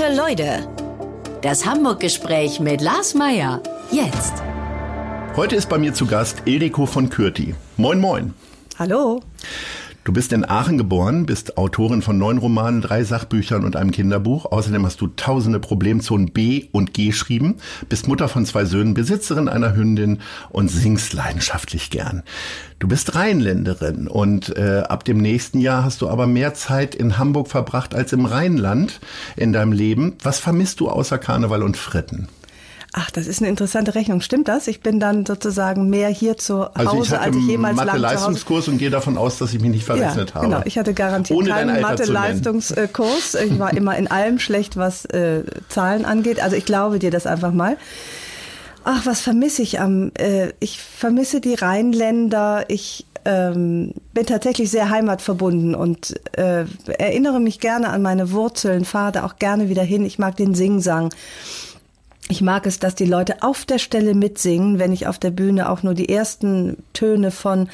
Gute Leute. Das Hamburg-Gespräch mit Lars Meier. Jetzt. Heute ist bei mir zu Gast Ildiko von Kürti. Moin, moin. Hallo. Du bist in Aachen geboren, bist Autorin von neun Romanen, drei Sachbüchern und einem Kinderbuch. Außerdem hast du tausende Problemzonen B und G geschrieben, bist Mutter von zwei Söhnen, Besitzerin einer Hündin und singst leidenschaftlich gern. Du bist Rheinländerin und äh, ab dem nächsten Jahr hast du aber mehr Zeit in Hamburg verbracht als im Rheinland in deinem Leben. Was vermisst du außer Karneval und Fritten? Ach, das ist eine interessante Rechnung. Stimmt das? Ich bin dann sozusagen mehr hier zu Hause, also ich hatte als ich jemals Mathe Leistungskurs und gehe davon aus, dass ich mich nicht verrechnet ja, habe. Genau, ich hatte garantiert Ohne keinen Mathe-Leistungskurs. Ich war immer in allem schlecht, was äh, Zahlen angeht. Also ich glaube dir das einfach mal. Ach, was vermisse ich am? Äh, ich vermisse die Rheinländer. Ich ähm, bin tatsächlich sehr heimatverbunden und äh, erinnere mich gerne an meine Wurzeln, fahre da auch gerne wieder hin. Ich mag den Singsang. Ich mag es, dass die Leute auf der Stelle mitsingen, wenn ich auf der Bühne auch nur die ersten Töne von,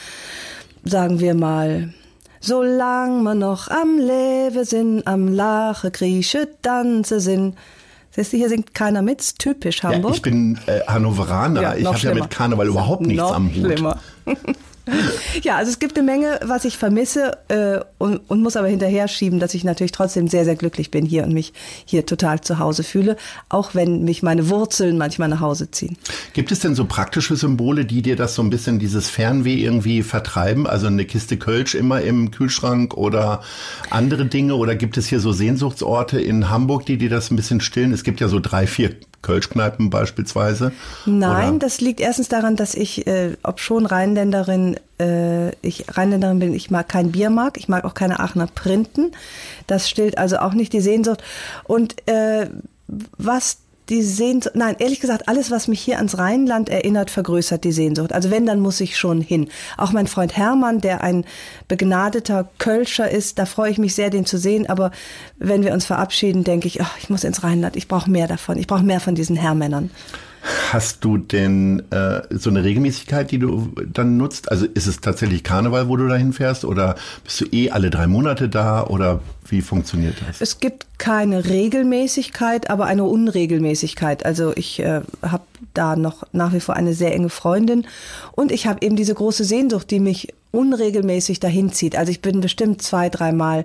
sagen wir mal, Solang man noch am Lebe sind, am Lache, Grieche, Danze sind. Siehst du, hier singt keiner mit, ist typisch Hamburg. Ja, ich bin äh, Hannoveraner, Ja, ich habe ja mit Karneval überhaupt nichts noch am Hut. Schlimmer. ja, also es gibt eine Menge, was ich vermisse äh, und, und muss aber hinterher schieben, dass ich natürlich trotzdem sehr, sehr glücklich bin hier und mich hier total zu Hause fühle, auch wenn mich meine Wurzeln manchmal nach Hause ziehen. Gibt es denn so praktische Symbole, die dir das so ein bisschen dieses Fernweh irgendwie vertreiben? Also eine Kiste Kölsch immer im Kühlschrank oder andere Dinge? Oder gibt es hier so Sehnsuchtsorte in Hamburg, die dir das ein bisschen stillen? Es gibt ja so drei, vier Kölschkneipen beispielsweise. Nein, Oder? das liegt erstens daran, dass ich, äh, ob schon Rheinländerin, äh, ich Rheinländerin bin, ich mag kein Bier mag, ich mag auch keine Aachener Printen. Das stillt also auch nicht die Sehnsucht. Und äh, was die Sehnsucht, nein, ehrlich gesagt, alles, was mich hier ans Rheinland erinnert, vergrößert die Sehnsucht. Also wenn, dann muss ich schon hin. Auch mein Freund Hermann, der ein begnadeter Kölscher ist, da freue ich mich sehr, den zu sehen. Aber wenn wir uns verabschieden, denke ich, ach, ich muss ins Rheinland, ich brauche mehr davon. Ich brauche mehr von diesen Herrmännern. Hast du denn äh, so eine Regelmäßigkeit, die du dann nutzt? Also ist es tatsächlich Karneval, wo du dahin fährst? Oder bist du eh alle drei Monate da? Oder wie funktioniert das? Es gibt keine Regelmäßigkeit, aber eine Unregelmäßigkeit. Also ich äh, habe da noch nach wie vor eine sehr enge Freundin und ich habe eben diese große Sehnsucht, die mich unregelmäßig dahin zieht. Also ich bin bestimmt zwei, dreimal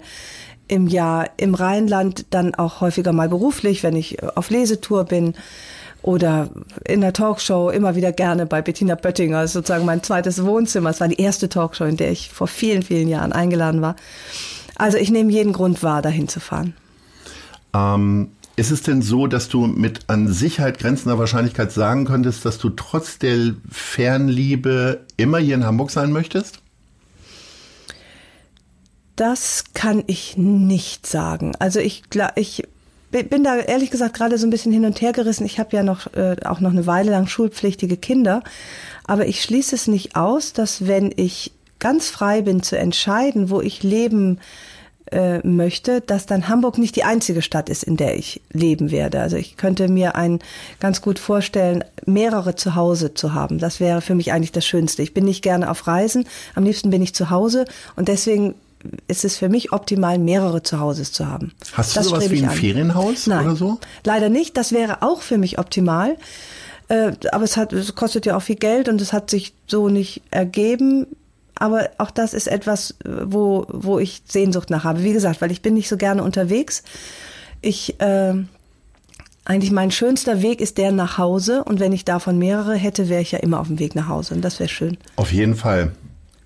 im Jahr im Rheinland, dann auch häufiger mal beruflich, wenn ich auf Lesetour bin oder in der Talkshow immer wieder gerne bei Bettina Böttinger, sozusagen mein zweites Wohnzimmer. Es war die erste Talkshow, in der ich vor vielen, vielen Jahren eingeladen war. Also ich nehme jeden Grund wahr, dahin zu fahren. Ähm, ist es denn so, dass du mit an Sicherheit grenzender Wahrscheinlichkeit sagen könntest, dass du trotz der Fernliebe immer hier in Hamburg sein möchtest? Das kann ich nicht sagen. Also ich, gla- ich bin da ehrlich gesagt gerade so ein bisschen hin und her gerissen. Ich habe ja noch äh, auch noch eine Weile lang schulpflichtige Kinder, aber ich schließe es nicht aus, dass wenn ich ganz frei bin zu entscheiden, wo ich leben äh, möchte, dass dann Hamburg nicht die einzige Stadt ist, in der ich leben werde. Also ich könnte mir ein ganz gut vorstellen, mehrere zu Hause zu haben. Das wäre für mich eigentlich das Schönste. Ich bin nicht gerne auf Reisen, am liebsten bin ich zu Hause und deswegen ist es für mich optimal, mehrere Zuhauses zu haben. Hast du Das sowas strebe wie ein an. Ferienhaus Nein, oder so? Leider nicht. Das wäre auch für mich optimal. Äh, aber es, hat, es kostet ja auch viel Geld und es hat sich so nicht ergeben. Aber auch das ist etwas, wo, wo ich Sehnsucht nach habe. Wie gesagt, weil ich bin nicht so gerne unterwegs. Ich, äh, eigentlich mein schönster Weg ist der nach Hause. Und wenn ich davon mehrere hätte, wäre ich ja immer auf dem Weg nach Hause. Und das wäre schön. Auf jeden Fall.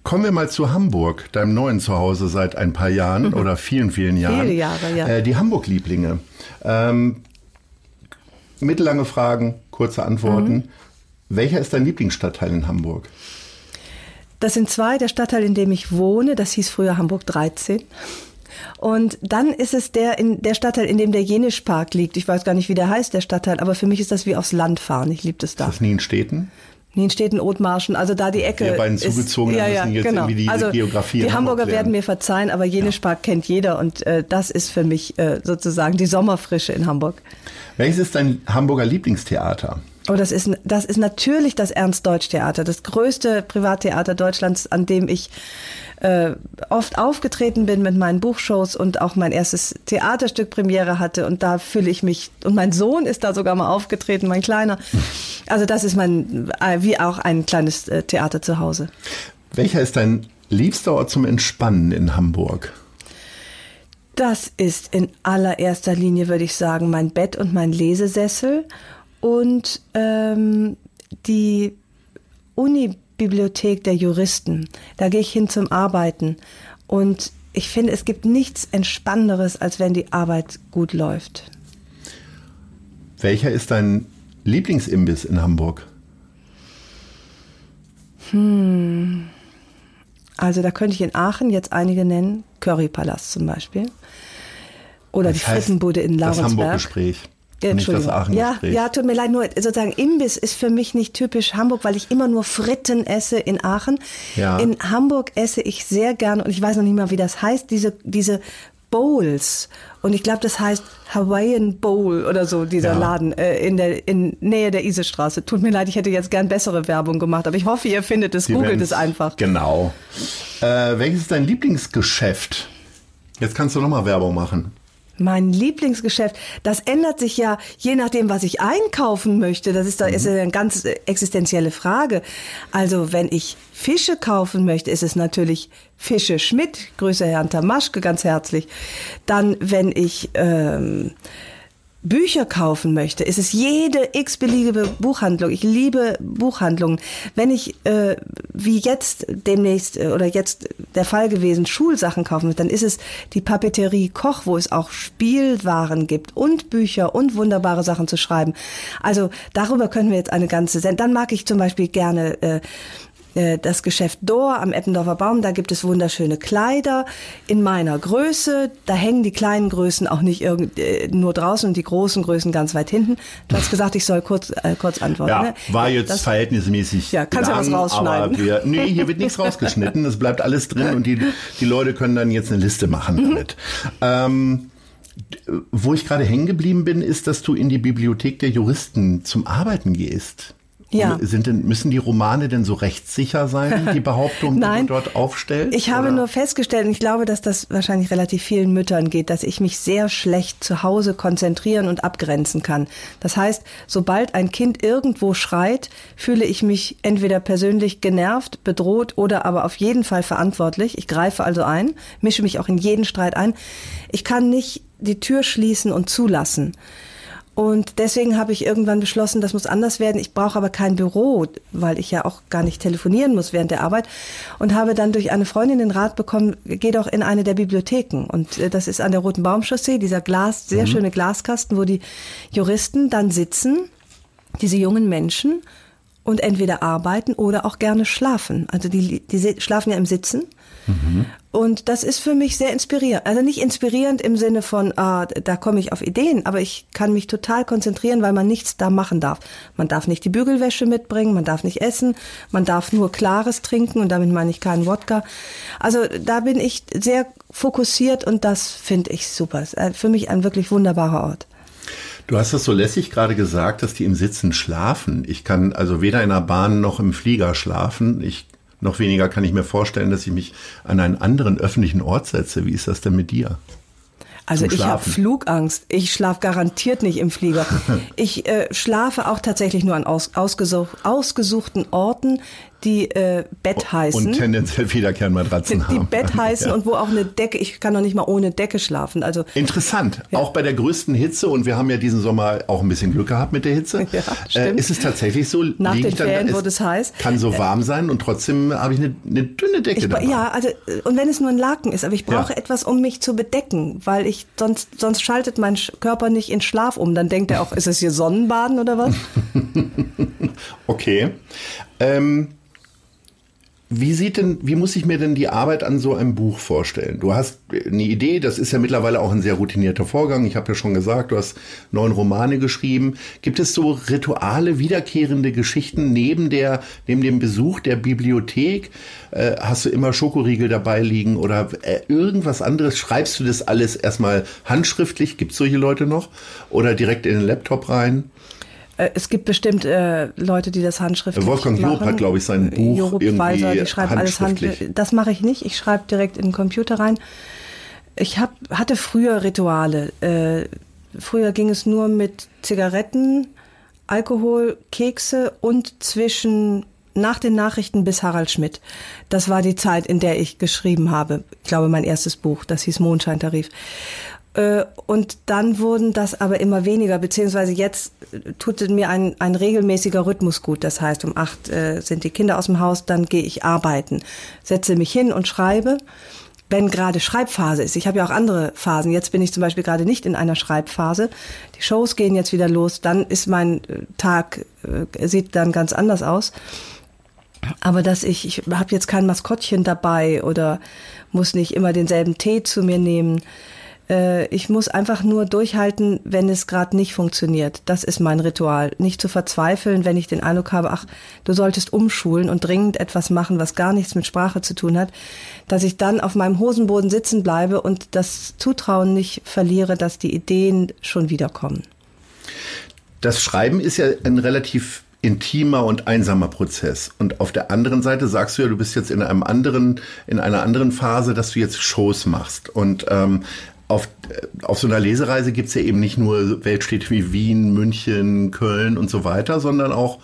Kommen wir mal zu Hamburg, deinem neuen Zuhause seit ein paar Jahren oder vielen, vielen Jahren. Viele Jahre, ja. Äh, die Hamburg-Lieblinge. Ähm, mittellange Fragen, kurze Antworten. Mhm. Welcher ist dein Lieblingsstadtteil in Hamburg? Das sind zwei, der Stadtteil, in dem ich wohne, das hieß früher Hamburg 13. Und dann ist es der, in, der Stadtteil, in dem der Jenischpark liegt. Ich weiß gar nicht, wie der heißt, der Stadtteil, aber für mich ist das wie aufs Land fahren. Ich liebe das da. Das nie in Städten? Nienstädten, Othmarschen, also da die Ecke. Wir beiden ist- Zugezogenen ja, ja, müssen jetzt genau. irgendwie die also Geografie in Die Hamburg Hamburger werden mir verzeihen, aber Jenischpark kennt jeder und äh, das ist für mich äh, sozusagen die Sommerfrische in Hamburg. Welches ist dein Hamburger Lieblingstheater? Oh, das ist, das ist natürlich das Ernst-Deutsch-Theater, das größte Privattheater Deutschlands, an dem ich äh, oft aufgetreten bin mit meinen Buchshows und auch mein erstes Theaterstück Premiere hatte. Und da fühle ich mich, und mein Sohn ist da sogar mal aufgetreten, mein Kleiner. Also das ist mein, äh, wie auch ein kleines äh, Theater zu Hause. Welcher ist dein liebster Ort zum Entspannen in Hamburg? Das ist in allererster Linie, würde ich sagen, mein Bett und mein Lesesessel und ähm, die Unibibliothek der Juristen. Da gehe ich hin zum Arbeiten. Und ich finde, es gibt nichts Entspannenderes, als wenn die Arbeit gut läuft. Welcher ist dein Lieblingsimbiss in Hamburg? Hm. Also da könnte ich in Aachen jetzt einige nennen. Currypalast zum Beispiel. Oder das die Frittenbude in Laurensberg. Das Hamburg-Gespräch. Nicht das Aachen ja, ja, tut mir leid, nur sozusagen Imbiss ist für mich nicht typisch Hamburg, weil ich immer nur Fritten esse in Aachen. Ja. In Hamburg esse ich sehr gern und ich weiß noch nicht mal, wie das heißt, diese, diese Bowls. Und ich glaube, das heißt Hawaiian Bowl oder so, dieser ja. Laden äh, in der in Nähe der Isestraße. Tut mir leid, ich hätte jetzt gern bessere Werbung gemacht, aber ich hoffe, ihr findet es, Die googelt es einfach. Genau. Äh, welches ist dein Lieblingsgeschäft? Jetzt kannst du nochmal Werbung machen. Mein Lieblingsgeschäft, das ändert sich ja je nachdem, was ich einkaufen möchte. Das ist, da ist eine ganz existenzielle Frage. Also wenn ich Fische kaufen möchte, ist es natürlich Fische Schmidt, Grüße Herrn Tamaschke, ganz herzlich. Dann, wenn ich ähm, Bücher kaufen möchte, ist es jede x-beliebige Buchhandlung. Ich liebe Buchhandlungen. Wenn ich, äh, wie jetzt demnächst äh, oder jetzt der Fall gewesen, Schulsachen kaufen möchte, dann ist es die Papeterie Koch, wo es auch Spielwaren gibt und Bücher und wunderbare Sachen zu schreiben. Also darüber können wir jetzt eine ganze Sendung. Dann mag ich zum Beispiel gerne äh, äh, das Geschäft Dor am Eppendorfer Baum, da gibt es wunderschöne Kleider in meiner Größe. Da hängen die kleinen Größen auch nicht irgend, äh, nur draußen und die großen Größen ganz weit hinten. Du hast gesagt, ich soll kurz, äh, kurz antworten. Ja, ne? war jetzt das, verhältnismäßig. Ja, kannst du ja was rausschneiden. Wir, nee, hier wird nichts rausgeschnitten. Es bleibt alles drin und die, die Leute können dann jetzt eine Liste machen mhm. damit. Ähm, wo ich gerade hängen geblieben bin, ist, dass du in die Bibliothek der Juristen zum Arbeiten gehst. Ja. Sind denn, müssen die Romane denn so rechtssicher sein, die Behauptung, die du dort aufstellst? Ich habe oder? nur festgestellt, und ich glaube, dass das wahrscheinlich relativ vielen Müttern geht, dass ich mich sehr schlecht zu Hause konzentrieren und abgrenzen kann. Das heißt, sobald ein Kind irgendwo schreit, fühle ich mich entweder persönlich genervt, bedroht oder aber auf jeden Fall verantwortlich. Ich greife also ein, mische mich auch in jeden Streit ein. Ich kann nicht die Tür schließen und zulassen. Und deswegen habe ich irgendwann beschlossen, das muss anders werden. Ich brauche aber kein Büro, weil ich ja auch gar nicht telefonieren muss während der Arbeit. Und habe dann durch eine Freundin den Rat bekommen, geh doch in eine der Bibliotheken. Und äh, das ist an der Roten Baumchaussee, dieser Glas, sehr mhm. schöne Glaskasten, wo die Juristen dann sitzen, diese jungen Menschen, und entweder arbeiten oder auch gerne schlafen. Also die, die schlafen ja im Sitzen. Und das ist für mich sehr inspirierend. Also nicht inspirierend im Sinne von, ah, da komme ich auf Ideen, aber ich kann mich total konzentrieren, weil man nichts da machen darf. Man darf nicht die Bügelwäsche mitbringen, man darf nicht essen, man darf nur Klares trinken und damit meine ich keinen Wodka. Also da bin ich sehr fokussiert und das finde ich super. Für mich ein wirklich wunderbarer Ort. Du hast das so lässig gerade gesagt, dass die im Sitzen schlafen. Ich kann also weder in der Bahn noch im Flieger schlafen. Ich noch weniger kann ich mir vorstellen, dass ich mich an einen anderen öffentlichen Ort setze. Wie ist das denn mit dir? Also ich habe Flugangst. Ich schlafe garantiert nicht im Flieger. Ich äh, schlafe auch tatsächlich nur an aus, ausgesuch, ausgesuchten Orten, die äh, Bett heißen. Und tendenziell Wiederkernmatratzen die, haben. Die Bett heißen ja. und wo auch eine Decke, ich kann noch nicht mal ohne Decke schlafen. Also Interessant. Ja. Auch bei der größten Hitze, und wir haben ja diesen Sommer auch ein bisschen Glück gehabt mit der Hitze, ja, äh, ist es tatsächlich so, nach den Ferien wurde es heiß. Kann so warm sein und trotzdem habe ich eine, eine, dünne Decke ich, dabei. Ja, also und wenn es nur ein Laken ist, aber ich brauche etwas, um mich zu bedecken, weil ich sonst, sonst schaltet mein Körper nicht in Schlaf um. Dann denkt er auch, ist es hier Sonnenbaden oder was? okay. Ähm, wie sieht denn, wie muss ich mir denn die Arbeit an so einem Buch vorstellen? Du hast eine Idee, das ist ja mittlerweile auch ein sehr routinierter Vorgang. Ich habe ja schon gesagt, du hast neun Romane geschrieben. Gibt es so Rituale, wiederkehrende Geschichten neben der, neben dem Besuch der Bibliothek? Äh, hast du immer Schokoriegel dabei liegen oder äh, irgendwas anderes? Schreibst du das alles erstmal handschriftlich? Gibt es solche Leute noch? Oder direkt in den Laptop rein? Äh, es gibt bestimmt äh, Leute, die das handschriftlich Wolfgang machen. Job hat, glaube ich, sein Buch Jorup irgendwie Walser, die schreiben alles handschriftlich. handschriftlich. Das mache ich nicht. Ich schreibe direkt in den Computer rein. Ich hab, hatte früher Rituale. Äh, früher ging es nur mit Zigaretten, Alkohol, Kekse und zwischen nach den Nachrichten bis Harald Schmidt. Das war die Zeit, in der ich geschrieben habe. Ich glaube, mein erstes Buch, das hieß Mondscheintarif. Äh, Und dann wurden das aber immer weniger, beziehungsweise jetzt tut mir ein, ein regelmäßiger Rhythmus gut. Das heißt, um acht äh, sind die Kinder aus dem Haus, dann gehe ich arbeiten, setze mich hin und schreibe. Wenn gerade Schreibphase ist, ich habe ja auch andere Phasen. Jetzt bin ich zum Beispiel gerade nicht in einer Schreibphase. Die Shows gehen jetzt wieder los. Dann ist mein äh, Tag äh, sieht dann ganz anders aus. Aber dass ich, ich habe jetzt kein Maskottchen dabei oder muss nicht immer denselben Tee zu mir nehmen. Äh, ich muss einfach nur durchhalten, wenn es gerade nicht funktioniert. Das ist mein Ritual. Nicht zu verzweifeln, wenn ich den Eindruck habe, ach, du solltest umschulen und dringend etwas machen, was gar nichts mit Sprache zu tun hat, dass ich dann auf meinem Hosenboden sitzen bleibe und das Zutrauen nicht verliere, dass die Ideen schon wiederkommen. Das Schreiben ist ja ein relativ intimer und einsamer Prozess. Und auf der anderen Seite sagst du ja, du bist jetzt in einem anderen, in einer anderen Phase, dass du jetzt Shows machst. Und ähm, auf, auf so einer Lesereise gibt's ja eben nicht nur Weltstädte wie Wien, München, Köln und so weiter, sondern auch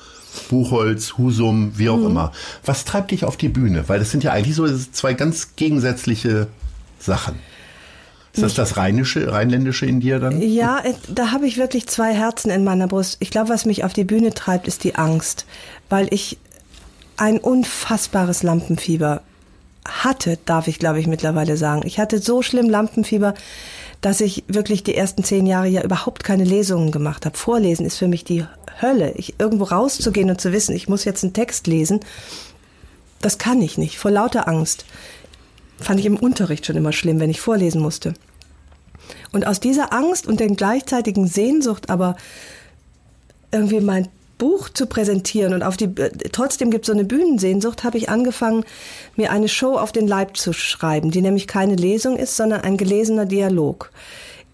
Buchholz, Husum, wie auch immer. Was treibt dich auf die Bühne? Weil das sind ja eigentlich so zwei ganz gegensätzliche Sachen. Ist das das Rheinische, Rheinländische in dir dann? Ja, äh, da habe ich wirklich zwei Herzen in meiner Brust. Ich glaube, was mich auf die Bühne treibt, ist die Angst, weil ich ein unfassbares Lampenfieber hatte, darf ich glaube ich mittlerweile sagen. Ich hatte so schlimm Lampenfieber, dass ich wirklich die ersten zehn Jahre ja überhaupt keine Lesungen gemacht habe. Vorlesen ist für mich die Hölle. Ich irgendwo rauszugehen und zu wissen, ich muss jetzt einen Text lesen, das kann ich nicht, vor lauter Angst. Fand ich im Unterricht schon immer schlimm, wenn ich vorlesen musste. Und aus dieser Angst und der gleichzeitigen Sehnsucht aber irgendwie mein Buch zu präsentieren und auf die trotzdem gibt es so eine Bühnensehnsucht, habe ich angefangen, mir eine Show auf den Leib zu schreiben, die nämlich keine Lesung ist, sondern ein gelesener Dialog.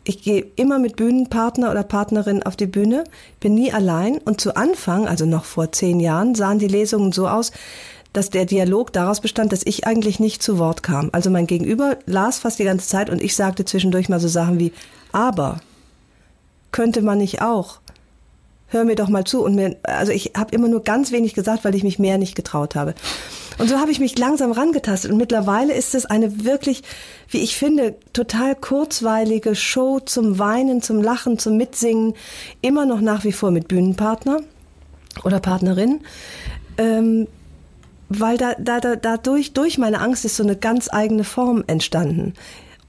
Ich gehe immer mit Bühnenpartner oder Partnerin auf die Bühne, bin nie allein und zu Anfang, also noch vor zehn Jahren, sahen die Lesungen so aus, dass der Dialog daraus bestand, dass ich eigentlich nicht zu Wort kam. Also mein Gegenüber las fast die ganze Zeit und ich sagte zwischendurch mal so Sachen wie, aber könnte man nicht auch? Hör mir doch mal zu. Und mir, also ich habe immer nur ganz wenig gesagt, weil ich mich mehr nicht getraut habe. Und so habe ich mich langsam rangetastet. Und mittlerweile ist es eine wirklich, wie ich finde, total kurzweilige Show zum Weinen, zum Lachen, zum Mitsingen. Immer noch nach wie vor mit Bühnenpartner oder Partnerin. Ähm, weil da, da, da, dadurch, durch meine Angst ist so eine ganz eigene Form entstanden.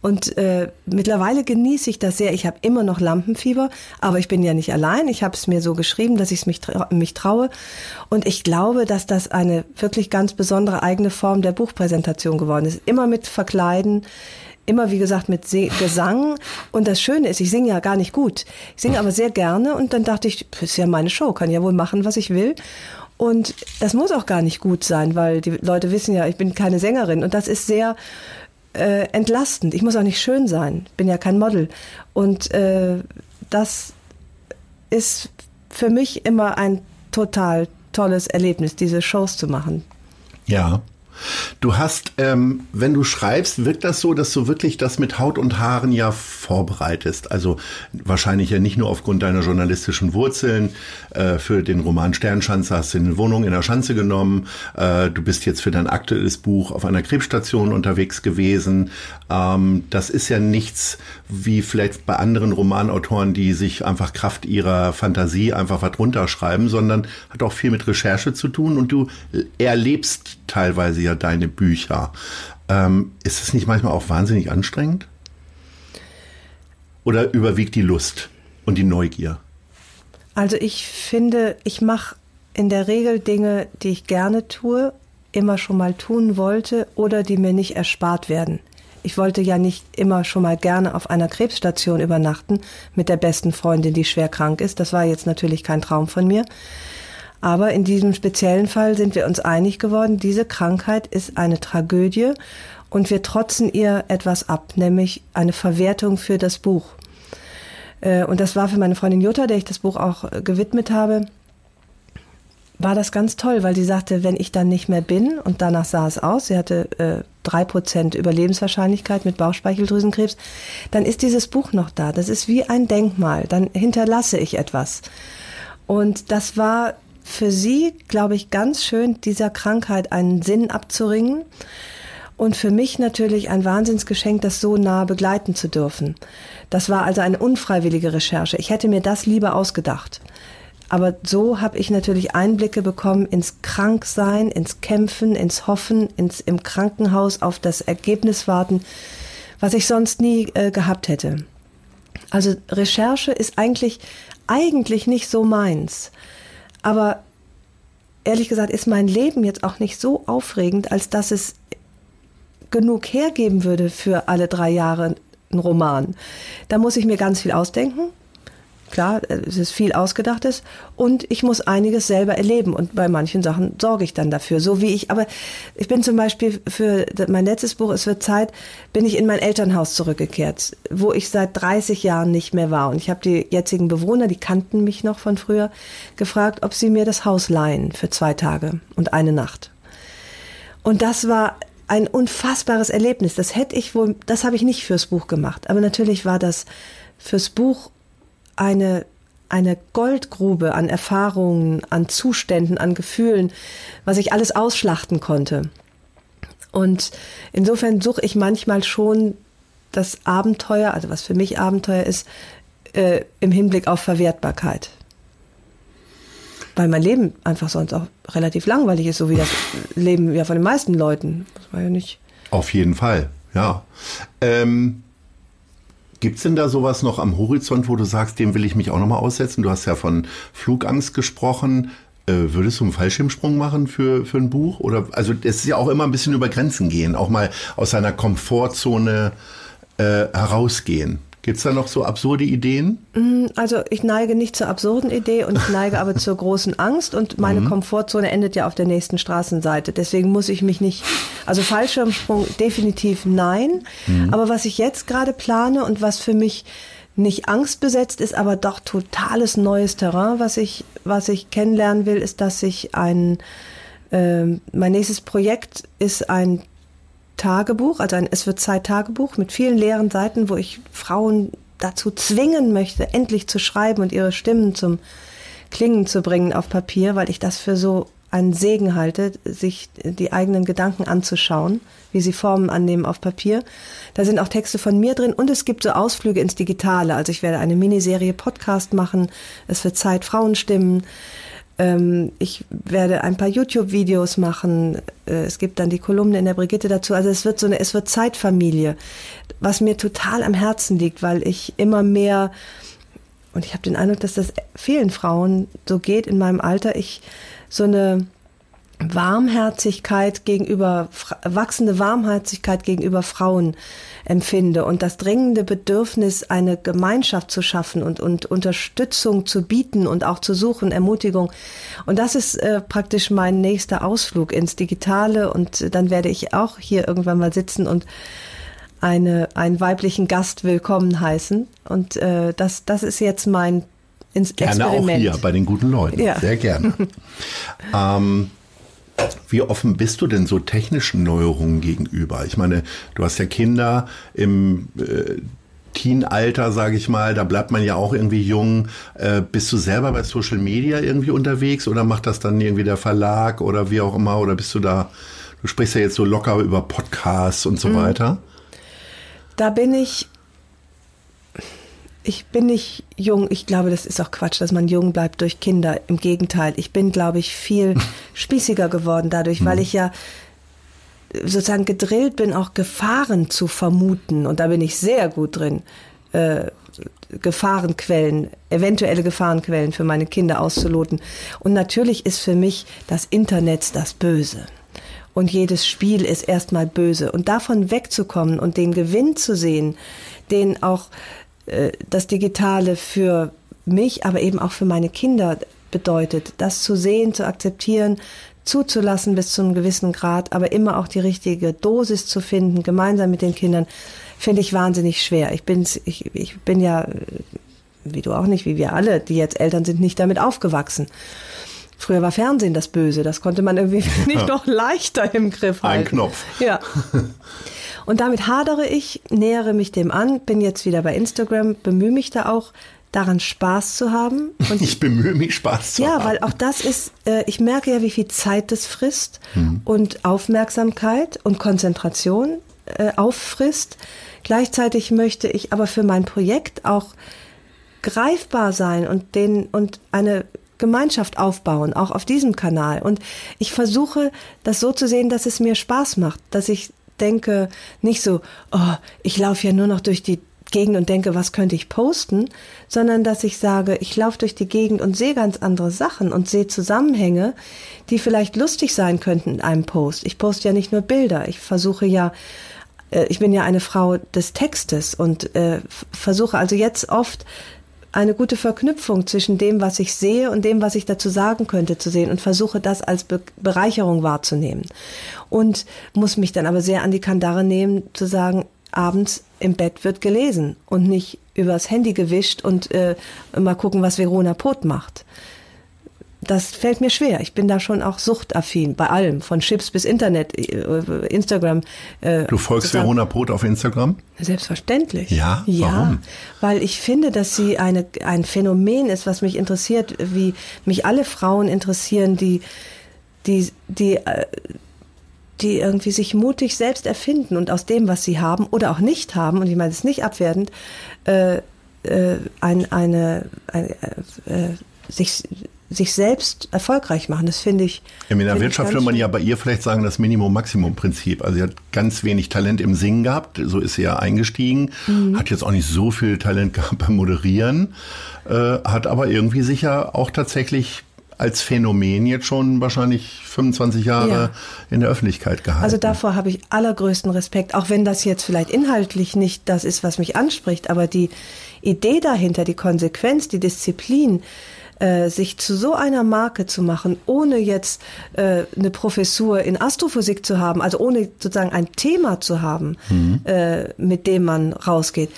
Und äh, mittlerweile genieße ich das sehr. Ich habe immer noch Lampenfieber, aber ich bin ja nicht allein. Ich habe es mir so geschrieben, dass ich es mich, trau mich traue. Und ich glaube, dass das eine wirklich ganz besondere eigene Form der Buchpräsentation geworden ist. Immer mit Verkleiden, immer wie gesagt mit Se Gesang. Und das Schöne ist, ich singe ja gar nicht gut. Ich singe aber sehr gerne. Und dann dachte ich, das ist ja meine Show, kann ja wohl machen, was ich will. Und das muss auch gar nicht gut sein, weil die Leute wissen ja, ich bin keine Sängerin. Und das ist sehr äh, entlastend. Ich muss auch nicht schön sein. Bin ja kein Model. Und äh, das ist für mich immer ein total tolles Erlebnis, diese Shows zu machen. Ja. Du hast, ähm, wenn du schreibst, wirkt das so, dass du wirklich das mit Haut und Haaren ja vorbereitest. Also wahrscheinlich ja nicht nur aufgrund deiner journalistischen Wurzeln. Äh, für den Roman Sternschanze hast du eine Wohnung in der Schanze genommen. Äh, du bist jetzt für dein aktuelles Buch auf einer Krebsstation unterwegs gewesen. Ähm, das ist ja nichts wie vielleicht bei anderen Romanautoren, die sich einfach Kraft ihrer Fantasie einfach was runterschreiben, sondern hat auch viel mit Recherche zu tun und du erlebst teilweise ja deine Bücher. Ähm, ist es nicht manchmal auch wahnsinnig anstrengend? Oder überwiegt die Lust und die Neugier? Also ich finde, ich mache in der Regel Dinge, die ich gerne tue, immer schon mal tun wollte oder die mir nicht erspart werden. Ich wollte ja nicht immer schon mal gerne auf einer Krebsstation übernachten mit der besten Freundin, die schwer krank ist. Das war jetzt natürlich kein Traum von mir. Aber in diesem speziellen Fall sind wir uns einig geworden, diese Krankheit ist eine Tragödie und wir trotzen ihr etwas ab, nämlich eine Verwertung für das Buch. Äh, und das war für meine Freundin Jutta, der ich das Buch auch äh, gewidmet habe, war das ganz toll, weil sie sagte, wenn ich dann nicht mehr bin, und danach sah es aus, sie hatte äh, drei äh, Prozent Überlebenswahrscheinlichkeit mit Bauchspeicheldrüsenkrebs, dann ist dieses Buch noch da. Das ist wie ein Denkmal. Dann hinterlasse ich etwas. Und das war für sie, glaube ich, ganz schön, dieser Krankheit einen Sinn abzuringen. Und für mich natürlich ein Wahnsinnsgeschenk, das so nah begleiten zu dürfen. Das war also eine unfreiwillige Recherche. Ich hätte mir das lieber ausgedacht. Aber so habe ich natürlich Einblicke bekommen ins Kranksein, ins Kämpfen, ins Hoffen, ins im Krankenhaus auf das Ergebnis warten, was ich sonst nie äh, gehabt hätte. Also Recherche ist eigentlich eigentlich nicht so meins. Aber ehrlich gesagt ist mein Leben jetzt auch nicht so aufregend, als dass es genug hergeben würde für alle drei Jahre einen Roman. Da muss ich mir ganz viel ausdenken. Klar, es ist viel Ausgedachtes und ich muss einiges selber erleben und bei manchen Sachen sorge ich dann dafür. So wie ich, aber ich bin zum Beispiel für mein letztes Buch, Es wird Zeit, bin ich in mein Elternhaus zurückgekehrt, wo ich seit 30 Jahren nicht mehr war. Und ich habe die jetzigen Bewohner, die kannten mich noch von früher, gefragt, ob sie mir das Haus leihen für zwei Tage und eine Nacht. Und das war ein unfassbares Erlebnis. Das hätte ich wohl, das habe ich nicht fürs Buch gemacht. Aber natürlich war das fürs Buch eine, eine Goldgrube an Erfahrungen, an Zuständen, an Gefühlen, was ich alles ausschlachten konnte. Und insofern suche ich manchmal schon das Abenteuer, also was für mich Abenteuer ist, äh, im Hinblick auf Verwertbarkeit. Weil mein Leben einfach sonst auch relativ langweilig ist, so wie das Leben ja von den meisten Leuten. Das war ja nicht. Auf jeden Fall, ja. Ähm, Gibt es denn da sowas noch am Horizont, wo du sagst, dem will ich mich auch nochmal aussetzen? Du hast ja von Flugangst gesprochen. Äh, würdest du einen Fallschirmsprung machen für, für ein Buch? Oder also es ist ja auch immer ein bisschen über Grenzen gehen, auch mal aus seiner Komfortzone äh, herausgehen. Gibt es da noch so absurde Ideen? Mm, also ich neige nicht zur absurden Idee und ich neige aber zur großen Angst und meine mhm. Komfortzone endet ja auf der nächsten Straßenseite. Deswegen muss ich mich nicht, also Fallschirmsprung definitiv nein. Mhm. Aber was ich jetzt gerade plane und was für mich nicht angstbesetzt ist, aber doch totales neues Terrain, was ich, was ich kennenlernen will, ist, dass ich ein, äh, mein nächstes Projekt ist ein Tagebuch, also ein Es wird Zeit Tagebuch mit vielen leeren Seiten, wo ich Frauen dazu zwingen möchte, endlich zu schreiben und ihre Stimmen zum Klingen zu bringen auf Papier, weil ich das für so einen Segen halte, sich die eigenen Gedanken anzuschauen, wie sie Formen annehmen auf Papier. Da sind auch Texte von mir drin und es gibt so Ausflüge ins Digitale. Also ich werde eine Miniserie Podcast machen. Es wird Zeit Frauenstimmen. Ähm, ich werde ein paar YouTube-Videos machen. Äh, es gibt dann die Kolumne in der Brigitte dazu. Also es wird so eine, es wird Zeitfamilie, was mir total am Herzen liegt, weil ich immer mehr und ich habe den Eindruck, dass das vielen Frauen so geht in meinem Alter. Ich so eine Warmherzigkeit gegenüber, wachsende Warmherzigkeit gegenüber Frauen empfinde und das dringende Bedürfnis, eine Gemeinschaft zu schaffen und, und Unterstützung zu bieten und auch zu suchen, Ermutigung. Und das ist äh, praktisch mein nächster Ausflug ins Digitale und dann werde ich auch hier irgendwann mal sitzen und eine, einen weiblichen Gast willkommen heißen. Und äh, das, das ist jetzt mein ins gerne Experiment. auch hier bei den guten Leuten. Ja. Sehr gerne. ähm, wie offen bist du denn so technischen Neuerungen gegenüber? Ich meine, du hast ja Kinder im äh, Teenalter, sage ich mal, da bleibt man ja auch irgendwie jung. Äh, bist du selber bei Social Media irgendwie unterwegs oder macht das dann irgendwie der Verlag oder wie auch immer? Oder bist du da, du sprichst ja jetzt so locker über Podcasts und so mhm. weiter? Da bin ich ich bin nicht jung. Ich glaube, das ist auch Quatsch, dass man jung bleibt durch Kinder. Im Gegenteil, ich bin, glaube ich, viel spießiger geworden dadurch, weil mhm. ich ja sozusagen gedrillt bin, auch Gefahren zu vermuten. Und da bin ich sehr gut drin. Äh, Gefahrenquellen, eventuelle Gefahrenquellen für meine Kinder auszuloten. Und natürlich ist für mich das Internet das Böse. Und jedes Spiel ist erstmal böse. Und davon wegzukommen und den Gewinn zu sehen, den auch das Digitale für mich, aber eben auch für meine Kinder bedeutet. Das zu sehen, zu akzeptieren, zuzulassen bis zu einem gewissen Grad, aber immer auch die richtige Dosis zu finden, gemeinsam mit den Kindern, finde ich wahnsinnig schwer. Ich bin, ich, ich bin ja wie du auch nicht, wie wir alle, die jetzt Eltern sind, nicht damit aufgewachsen. Früher war Fernsehen das Böse, das konnte man irgendwie nicht noch leichter im Griff halten. Ein Knopf. Ja. Und damit hadere ich, nähere mich dem an, bin jetzt wieder bei Instagram, bemühe mich da auch, daran Spaß zu haben. Und ich bemühe mich, Spaß zu ja, haben. Ja, weil auch das ist, äh, ich merke ja, wie viel Zeit das frisst hm. und Aufmerksamkeit und Konzentration äh, auffrisst. Gleichzeitig möchte ich aber für mein Projekt auch greifbar sein und den und eine Gemeinschaft aufbauen, auch auf diesem Kanal. Und ich versuche, das so zu sehen, dass es mir Spaß macht, dass ich denke, nicht so, oh, ich laufe ja nur noch durch die Gegend und denke, was könnte ich posten, sondern dass ich sage, ich laufe durch die Gegend und sehe ganz andere Sachen und sehe Zusammenhänge, die vielleicht lustig sein könnten in einem Post. Ich poste ja nicht nur Bilder, ich versuche ja, äh, ich bin ja eine Frau des Textes und äh, versuche also jetzt oft eine gute Verknüpfung zwischen dem, was ich sehe und dem, was ich dazu sagen könnte, zu sehen und versuche das als Be Bereicherung wahrzunehmen. Und muss mich dann aber sehr an die Kandare nehmen, zu sagen, abends im Bett wird gelesen und nicht übers Handy gewischt und äh, mal gucken, was Verona Pot macht. Das fällt mir schwer. Ich bin da schon auch suchtaffin bei allem, von Chips bis Internet, äh, Instagram. Äh, du folgst. Verona Pot auf Instagram? Selbstverständlich. Ja, ja, warum? Weil ich finde, dass sie eine, ein Phänomen ist, was mich interessiert, wie mich alle Frauen interessieren, die, die, die, äh, die irgendwie sich mutig selbst erfinden und aus dem, was sie haben oder auch nicht haben, und ich meine es nicht abwertend, äh, äh, ein, eine, eine äh, sich, sich selbst erfolgreich machen. Das finde ich. Ja, in der Wirtschaft würde man ja bei ihr vielleicht sagen, das Minimum-Maximum-Prinzip. Also sie hat ganz wenig Talent im Singen gehabt, so ist sie ja eingestiegen, mhm. hat jetzt auch nicht so viel Talent gehabt beim Moderieren, äh, hat aber irgendwie sicher auch tatsächlich als Phänomen jetzt schon wahrscheinlich 25 Jahre ja. in der Öffentlichkeit gehalten. Also davor habe ich allergrößten Respekt, auch wenn das jetzt vielleicht inhaltlich nicht das ist, was mich anspricht, aber die Idee dahinter, die Konsequenz, die Disziplin, äh, sich zu so einer Marke zu machen, ohne jetzt äh, eine Professur in Astrophysik zu haben, also ohne sozusagen ein Thema zu haben, mhm. äh, mit dem man rausgeht,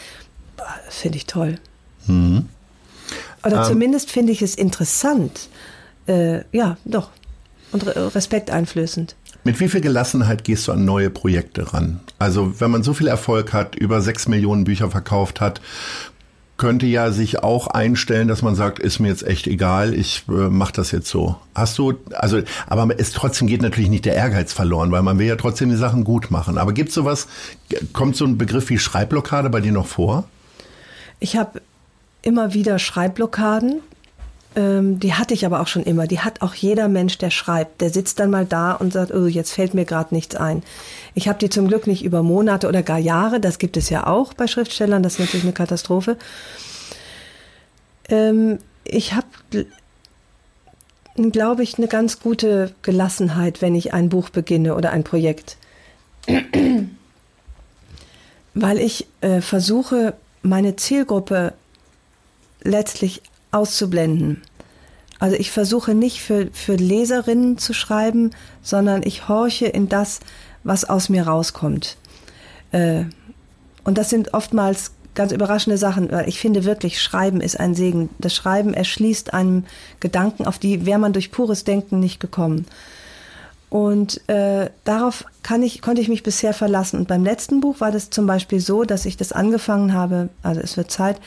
finde ich toll. Mhm. Oder ähm, zumindest finde ich es interessant äh, ja, doch. Und Respekt einflößend. Mit wie viel Gelassenheit gehst du an neue Projekte ran? Also wenn man so viel Erfolg hat, über sechs Millionen Bücher verkauft hat, könnte ja sich auch einstellen, dass man sagt, ist mir jetzt echt egal, ich äh, mache das jetzt so. Hast du, also, aber es trotzdem geht natürlich nicht der Ehrgeiz verloren, weil man will ja trotzdem die Sachen gut machen. Aber gibt sowas, kommt so ein Begriff wie Schreibblockade bei dir noch vor? Ich habe immer wieder Schreibblockaden, ähm, die hatte ich aber auch schon immer. Die hat auch jeder Mensch, der schreibt. Der sitzt dann mal da und sagt, oh, jetzt fällt mir gerade nichts ein. Ich habe die zum Glück nicht über Monate oder gar Jahre. Das gibt es ja auch bei Schriftstellern. Das ist natürlich eine Katastrophe. Ähm, ich habe, glaube ich, eine ganz gute Gelassenheit, wenn ich ein Buch beginne oder ein Projekt. Weil ich äh, versuche, meine Zielgruppe letztlich auszublenden. Also ich versuche nicht für, für Leserinnen zu schreiben, sondern ich horche in das, was aus mir rauskommt. Äh, und das sind oftmals ganz überraschende Sachen, weil ich finde wirklich, Schreiben ist ein Segen. Das Schreiben erschließt einem Gedanken, auf die wäre man durch pures Denken nicht gekommen. Und äh, darauf kann ich, konnte ich mich bisher verlassen. Und beim letzten Buch war das zum Beispiel so, dass ich das angefangen habe, also es wird Zeit,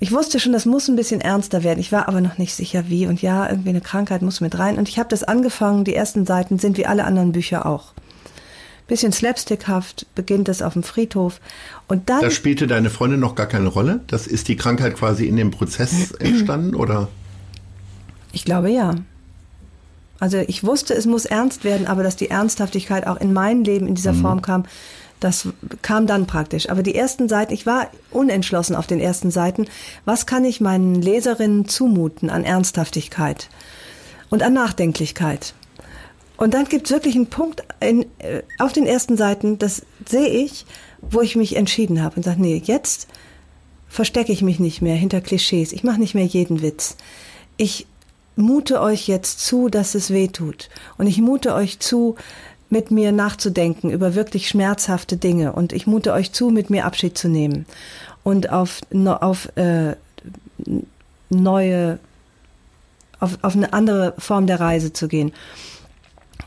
ich wusste schon, das muss ein bisschen ernster werden. Ich war aber noch nicht sicher, wie. Und ja, irgendwie eine Krankheit muss mit rein. Und ich habe das angefangen. Die ersten Seiten sind wie alle anderen Bücher auch. Bisschen slapstickhaft beginnt es auf dem Friedhof. Und dann. Da spielte deine Freundin noch gar keine Rolle? Das ist die Krankheit quasi in dem Prozess entstanden, oder? Ich glaube ja. Also ich wusste, es muss ernst werden, aber dass die Ernsthaftigkeit auch in mein Leben in dieser mhm. Form kam, das kam dann praktisch. Aber die ersten Seiten, ich war unentschlossen auf den ersten Seiten. Was kann ich meinen Leserinnen zumuten an Ernsthaftigkeit und an Nachdenklichkeit? Und dann gibt es wirklich einen Punkt in, äh, auf den ersten Seiten, das sehe ich, wo ich mich entschieden habe und sage, nee, jetzt verstecke ich mich nicht mehr hinter Klischees. Ich mache nicht mehr jeden Witz. Ich mute euch jetzt zu, dass es weh tut. Und ich mute euch zu, mit mir nachzudenken über wirklich schmerzhafte Dinge und ich mute euch zu, mit mir Abschied zu nehmen und auf, auf äh, neue, auf, auf eine andere Form der Reise zu gehen.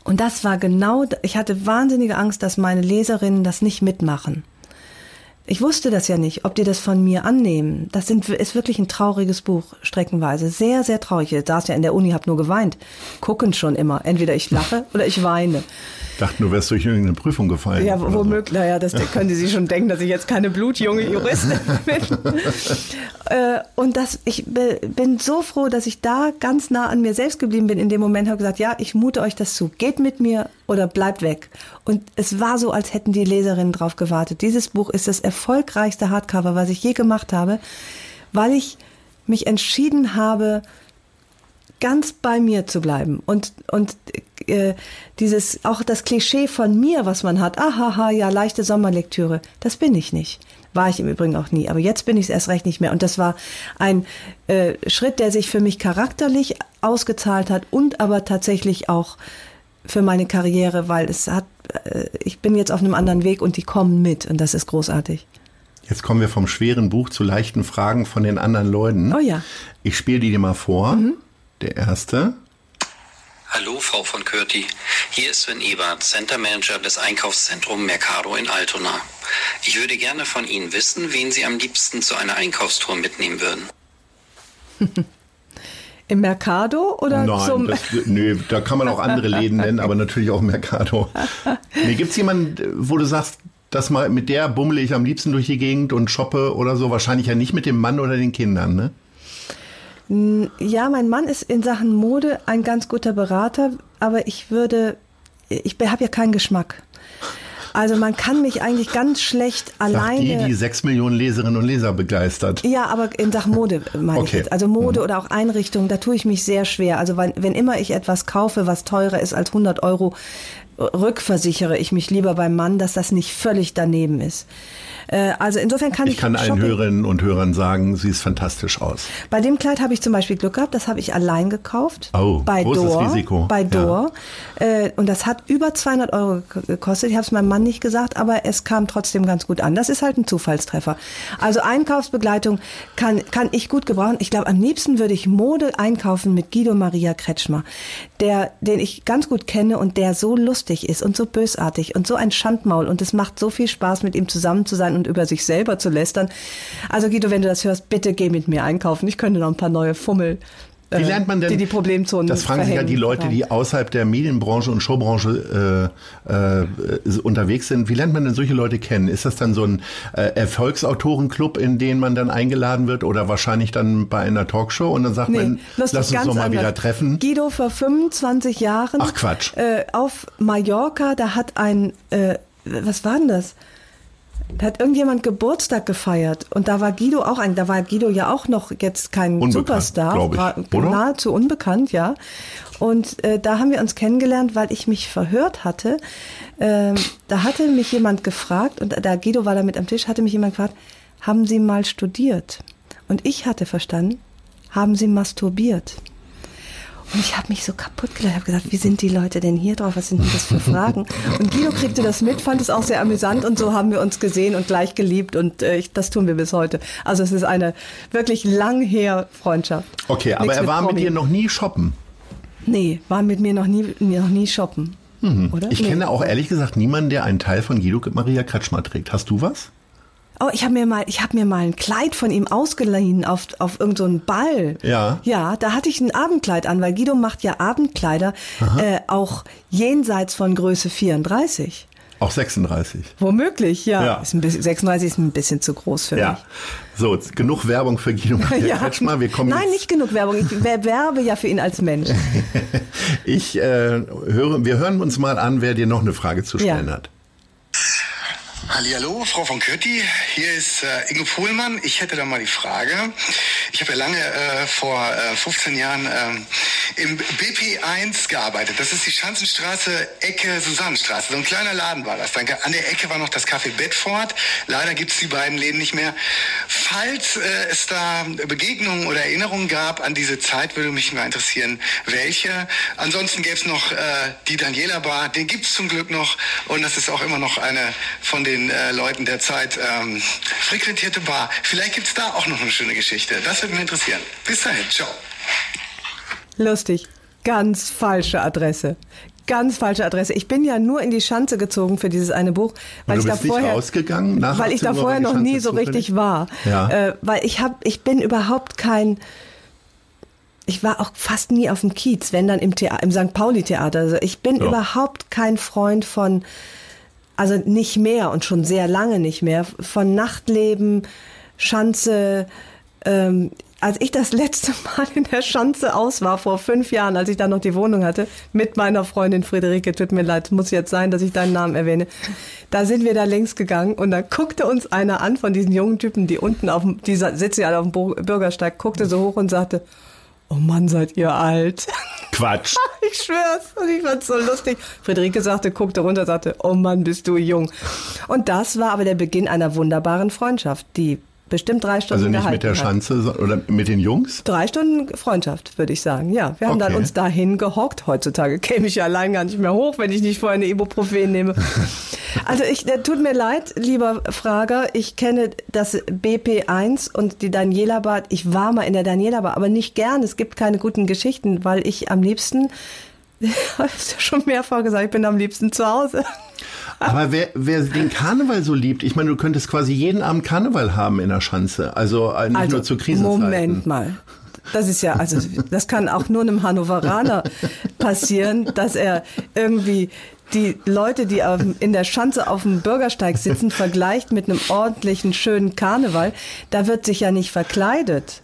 Und das war genau, ich hatte wahnsinnige Angst, dass meine Leserinnen das nicht mitmachen. Ich wusste das ja nicht, ob die das von mir annehmen. Das sind, ist wirklich ein trauriges Buch, streckenweise. Sehr, sehr traurig. Ich saß ja in der Uni, hab nur geweint. Gucken schon immer. Entweder ich lache oder ich weine. Dachte, du wärst durch irgendeine Prüfung gefallen. Ja, womöglich. So. Naja, das können Sie schon denken, dass ich jetzt keine blutjunge Juristin bin. Äh, und das, ich bin so froh, dass ich da ganz nah an mir selbst geblieben bin. In dem Moment habe gesagt, ja, ich mute euch das zu. Geht mit mir oder bleibt weg. Und es war so, als hätten die Leserinnen drauf gewartet. Dieses Buch ist das erfolgreichste Hardcover, was ich je gemacht habe, weil ich mich entschieden habe, ganz bei mir zu bleiben und und äh, dieses auch das Klischee von mir, was man hat, ahaha, ja leichte Sommerlektüre, das bin ich nicht. War ich im Übrigen auch nie, aber jetzt bin ich es erst recht nicht mehr. Und das war ein äh, Schritt, der sich für mich charakterlich ausgezahlt hat und aber tatsächlich auch für meine Karriere, weil es hat, äh, ich bin jetzt auf einem anderen Weg und die kommen mit und das ist großartig. Jetzt kommen wir vom schweren Buch zu leichten Fragen von den anderen Leuten. Oh ja. Ich spiele die dir mal vor. Mhm. Der erste. Hallo, Frau von Körti. Hier ist Sven Ebert, Center Manager des Einkaufszentrums Mercado in Altona. Ich würde gerne von Ihnen wissen, wen Sie am liebsten zu einer Einkaufstour mitnehmen würden. Im Mercado oder Nein, zum das, nö, da kann man auch andere Läden nennen, aber natürlich auch Mercado. Nee, Gibt es jemanden, wo du sagst, das mal mit der bummle ich am liebsten durch die Gegend und shoppe oder so? Wahrscheinlich ja nicht mit dem Mann oder den Kindern, ne? Ja, mein Mann ist in Sachen Mode ein ganz guter Berater, aber ich würde, ich habe ja keinen Geschmack. Also man kann mich eigentlich ganz schlecht alleine. Die, die sechs Millionen Leserinnen und Leser begeistert. Ja, aber in Sachen Mode meine okay. ich jetzt. Also Mode mhm. oder auch Einrichtung, da tue ich mich sehr schwer. Also wenn, wenn immer ich etwas kaufe, was teurer ist als 100 Euro, rückversichere ich mich lieber beim Mann, dass das nicht völlig daneben ist. Äh, also insofern kann ich. Ich kann allen Hörerinnen und Hörern sagen, sie ist fantastisch aus. Bei dem Kleid habe ich zum Beispiel Glück gehabt, das habe ich allein gekauft. Oh, bei großes Dor, Risiko. Bei Dor. Ja. Äh, und das hat über 200 Euro gekostet. Ich habe es meinem Mann nicht gesagt, aber es kam trotzdem ganz gut an. Das ist halt ein Zufallstreffer. Also Einkaufsbegleitung kann, kann ich gut gebrauchen. Ich glaube, am liebsten würde ich Mode einkaufen mit Guido Maria Kretschmer, der, den ich ganz gut kenne und der so lustig ist und so bösartig und so ein Schandmaul. Und es macht so viel Spaß, mit ihm zusammen zu sein und über sich selber zu lästern. Also Guido, wenn du das hörst, bitte geh mit mir einkaufen. Ich könnte noch ein paar neue Fummel wie äh, lernt man denn, die die Problemzonen Das fragen sich ja die Leute, die außerhalb der Medienbranche und Showbranche äh, äh, unterwegs sind. Wie lernt man denn solche Leute kennen? Ist das dann so ein äh, Erfolgsautorenclub, in den man dann eingeladen wird oder wahrscheinlich dann bei einer Talkshow und dann sagt nee, man, lass uns doch mal anders. wieder treffen? Guido vor 25 Jahren Ach Quatsch. Äh, auf Mallorca, da hat ein, äh, was war denn das? Da hat irgendjemand Geburtstag gefeiert und da war Guido auch ein, da war Guido ja auch noch jetzt kein unbekannt, Superstar, ich, war oder? nahezu unbekannt, ja. Und äh, da haben wir uns kennengelernt, weil ich mich verhört hatte. Ähm, da hatte mich jemand gefragt und da Guido war da mit am Tisch, hatte mich jemand gefragt, haben Sie mal studiert? Und ich hatte verstanden, haben Sie masturbiert? Und ich habe mich so kaputt gelacht. Ich habe gesagt, wie sind die Leute denn hier drauf? Was sind denn das für Fragen? Und Guido kriegte das mit, fand es auch sehr amüsant und so haben wir uns gesehen und gleich geliebt und äh, ich, das tun wir bis heute. Also es ist eine wirklich lang her Freundschaft. Okay, aber er war mit, mit dir noch nie shoppen? Nee, war mit mir noch nie, noch nie shoppen. Mhm. Oder? Ich nee. kenne auch ehrlich gesagt niemanden, der einen Teil von Guido Maria Kretschmer trägt. Hast du was? Oh, ich habe mir mal, ich habe mir mal ein Kleid von ihm ausgeliehen auf auf irgendeinen so Ball. Ja. Ja, da hatte ich ein Abendkleid an, weil Guido macht ja Abendkleider äh, auch jenseits von Größe 34. Auch 36. Womöglich, ja. ja. Ist ein bisschen, 36 ist ein bisschen zu groß für ja. mich. So, genug Werbung für Guido ja. Kretschmer. Wir kommen Nein, nicht genug Werbung. Ich werbe ja für ihn als Mensch. ich äh, höre, wir hören uns mal an, wer dir noch eine Frage zu stellen ja. hat. Hallo, Frau von Kötti, hier ist äh, Ingo Pohlmann. Ich hätte da mal die Frage. Ich habe ja lange äh, vor äh, 15 Jahren äh, im BP1 gearbeitet. Das ist die Schanzenstraße, Ecke Susannenstraße. So ein kleiner Laden war das. Danke. An der Ecke war noch das Café Bedford. Leider gibt es die beiden Läden nicht mehr. falls äh, es da Begegnungen oder Erinnerungen gab an diese Zeit, würde mich mal interessieren, welche. Ansonsten gäbe es noch äh, die Daniela Bar, den gibt es zum Glück noch und das ist auch immer noch eine von den äh, Leuten der Zeit ähm, frequentierte Bar. Vielleicht gibt es da auch noch eine schöne Geschichte. Das würde mich interessieren. Bis dahin, ciao. Lustig. Ganz falsche Adresse. Ganz falsche Adresse. Ich bin ja nur in die Schanze gezogen für dieses eine Buch, weil ich da vorher, rausgegangen nach weil ich 18 da vorher noch nie so zufällig- richtig war. Ja. Äh, weil ich hab, ich bin überhaupt kein, ich war auch fast nie auf dem Kiez, wenn dann im, Thea im St. Pauli Theater. Also ich bin Ja. überhaupt kein Freund von, also nicht mehr und schon sehr lange nicht mehr, von Nachtleben, Schanze. Ähm, als ich das letzte Mal in der Schanze aus war, vor fünf Jahren, als ich da noch die Wohnung hatte, mit meiner Freundin Friederike, tut mir leid, muss jetzt sein, dass ich deinen Namen erwähne, da sind wir da längs gegangen und da guckte uns einer an von diesen jungen Typen, die unten auf dem, die sitzen ja alle auf dem Bürgersteig, guckte so hoch und sagte, oh Mann, seid ihr alt. Quatsch. Ich schwör's. Und ich fand's so lustig. Friederike sagte, guckte runter, sagte, oh Mann, bist du jung. Und das war aber der Beginn einer wunderbaren Freundschaft, die bestimmt drei Stunden Also nicht mit der hat. Schanze so- oder mit den Jungs? Drei Stunden Freundschaft, würde ich sagen. Ja, wir haben dann Okay. uns dahin gehockt. Heutzutage käme ich ja allein gar nicht mehr hoch, wenn ich nicht vorher eine Ibuprofen nehme. also ich, äh, tut mir leid, lieber Frager. Ich kenne das BP1 und die Daniela Bar. Ich war mal in der Daniela Bar, aber nicht gern. Es gibt keine guten Geschichten, weil ich am liebsten, hast ja schon mehrfach gesagt, ich bin am liebsten zu Hause. Aber wer, wer den Karneval so liebt, ich meine, du könntest quasi jeden Abend Karneval haben in der Schanze. Also äh, nicht nur zur Krisenzeiten. Moment mal. Das ist ja, also das kann auch nur einem Hannoveraner passieren, dass er irgendwie die Leute, die in der Schanze auf dem Bürgersteig sitzen, vergleicht mit einem ordentlichen, schönen Karneval. Da wird sich ja nicht verkleidet.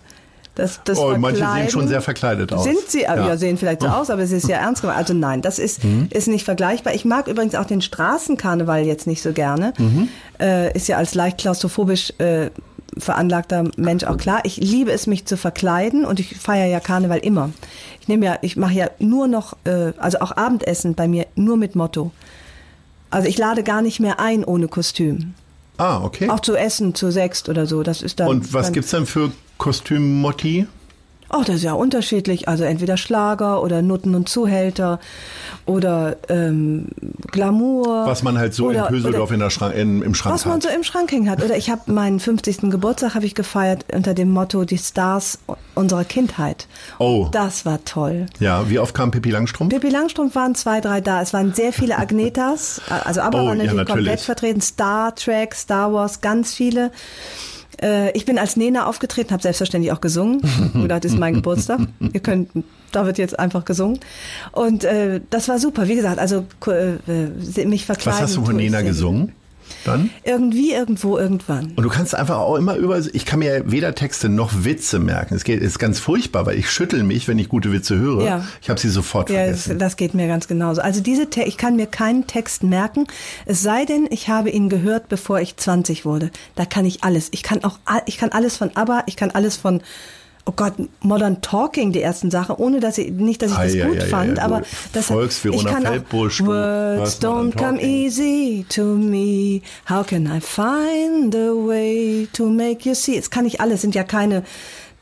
Das, das Oh, manche sehen schon sehr verkleidet aus. Sind sie, ja, Ja. sehen vielleicht so aus, aber es ist ja ernst gemeint. Also nein, das ist, Mhm. ist nicht vergleichbar. Ich mag übrigens auch den Straßenkarneval jetzt nicht so gerne. Mhm. Äh, ist ja als leicht klaustrophobisch äh, veranlagter Mensch auch klar. Ich liebe es, mich zu verkleiden und ich feiere ja Karneval immer. Ich nehme ja, ich mache ja nur noch, äh, also auch Abendessen bei mir nur mit Motto. Also ich lade gar nicht mehr ein ohne Kostüm. Ah, okay. Auch zu essen, zu sechst oder so. Das ist dann. Und was dann, gibt's denn für Kostümmotti? Oh, das ist ja unterschiedlich. Also entweder Schlager oder Nutten und Zuhälter oder ähm, Glamour. Was man halt so oder, in Höseldorf oder in der Schrank, in, im Schrank was man hat. so im Schrank hängen hat. Oder ich habe meinen 50. Geburtstag habe ich gefeiert unter dem Motto die Stars unserer Kindheit. Oh. Das war toll. ja, wie oft kam Pippi Langstrumpf? Pippi Langstrumpf waren zwei, drei da. Es waren sehr viele Agnetas, also aber Oh, waren ja, natürlich. komplett vertreten. Star Trek, Star Wars, ganz viele. Äh, Ich bin als Nena aufgetreten, habe selbstverständlich auch gesungen. Das ist mein Geburtstag. Ihr könnt, da wird jetzt einfach gesungen. Und äh, das war super. Wie gesagt, also äh, mich verkleiden. Was hast du von Nena gesungen? Dann? Irgendwie, irgendwo, irgendwann. Und du kannst einfach auch immer über, ich kann mir weder Texte noch Witze merken. Es geht, ist ganz furchtbar, weil ich schüttel mich, wenn ich gute Witze höre. Ja. Ich habe sie sofort Ja, das, vergessen. das geht mir ganz genauso. Also diese, ich kann mir keinen Text merken, es sei denn, ich habe ihn gehört, bevor ich 20 wurde. Da kann ich alles. Ich kann auch, ich kann alles von ABBA, ich kann alles von, oh Gott, Modern Talking, die ersten Sachen, ohne dass ich, nicht, dass ich das ei, gut ei, fand, ei, aber das folgst ich kann Feldbusch, auch, Words don't come easy to me. How can I find a way to make you see? Das kann ich alles, sind ja keine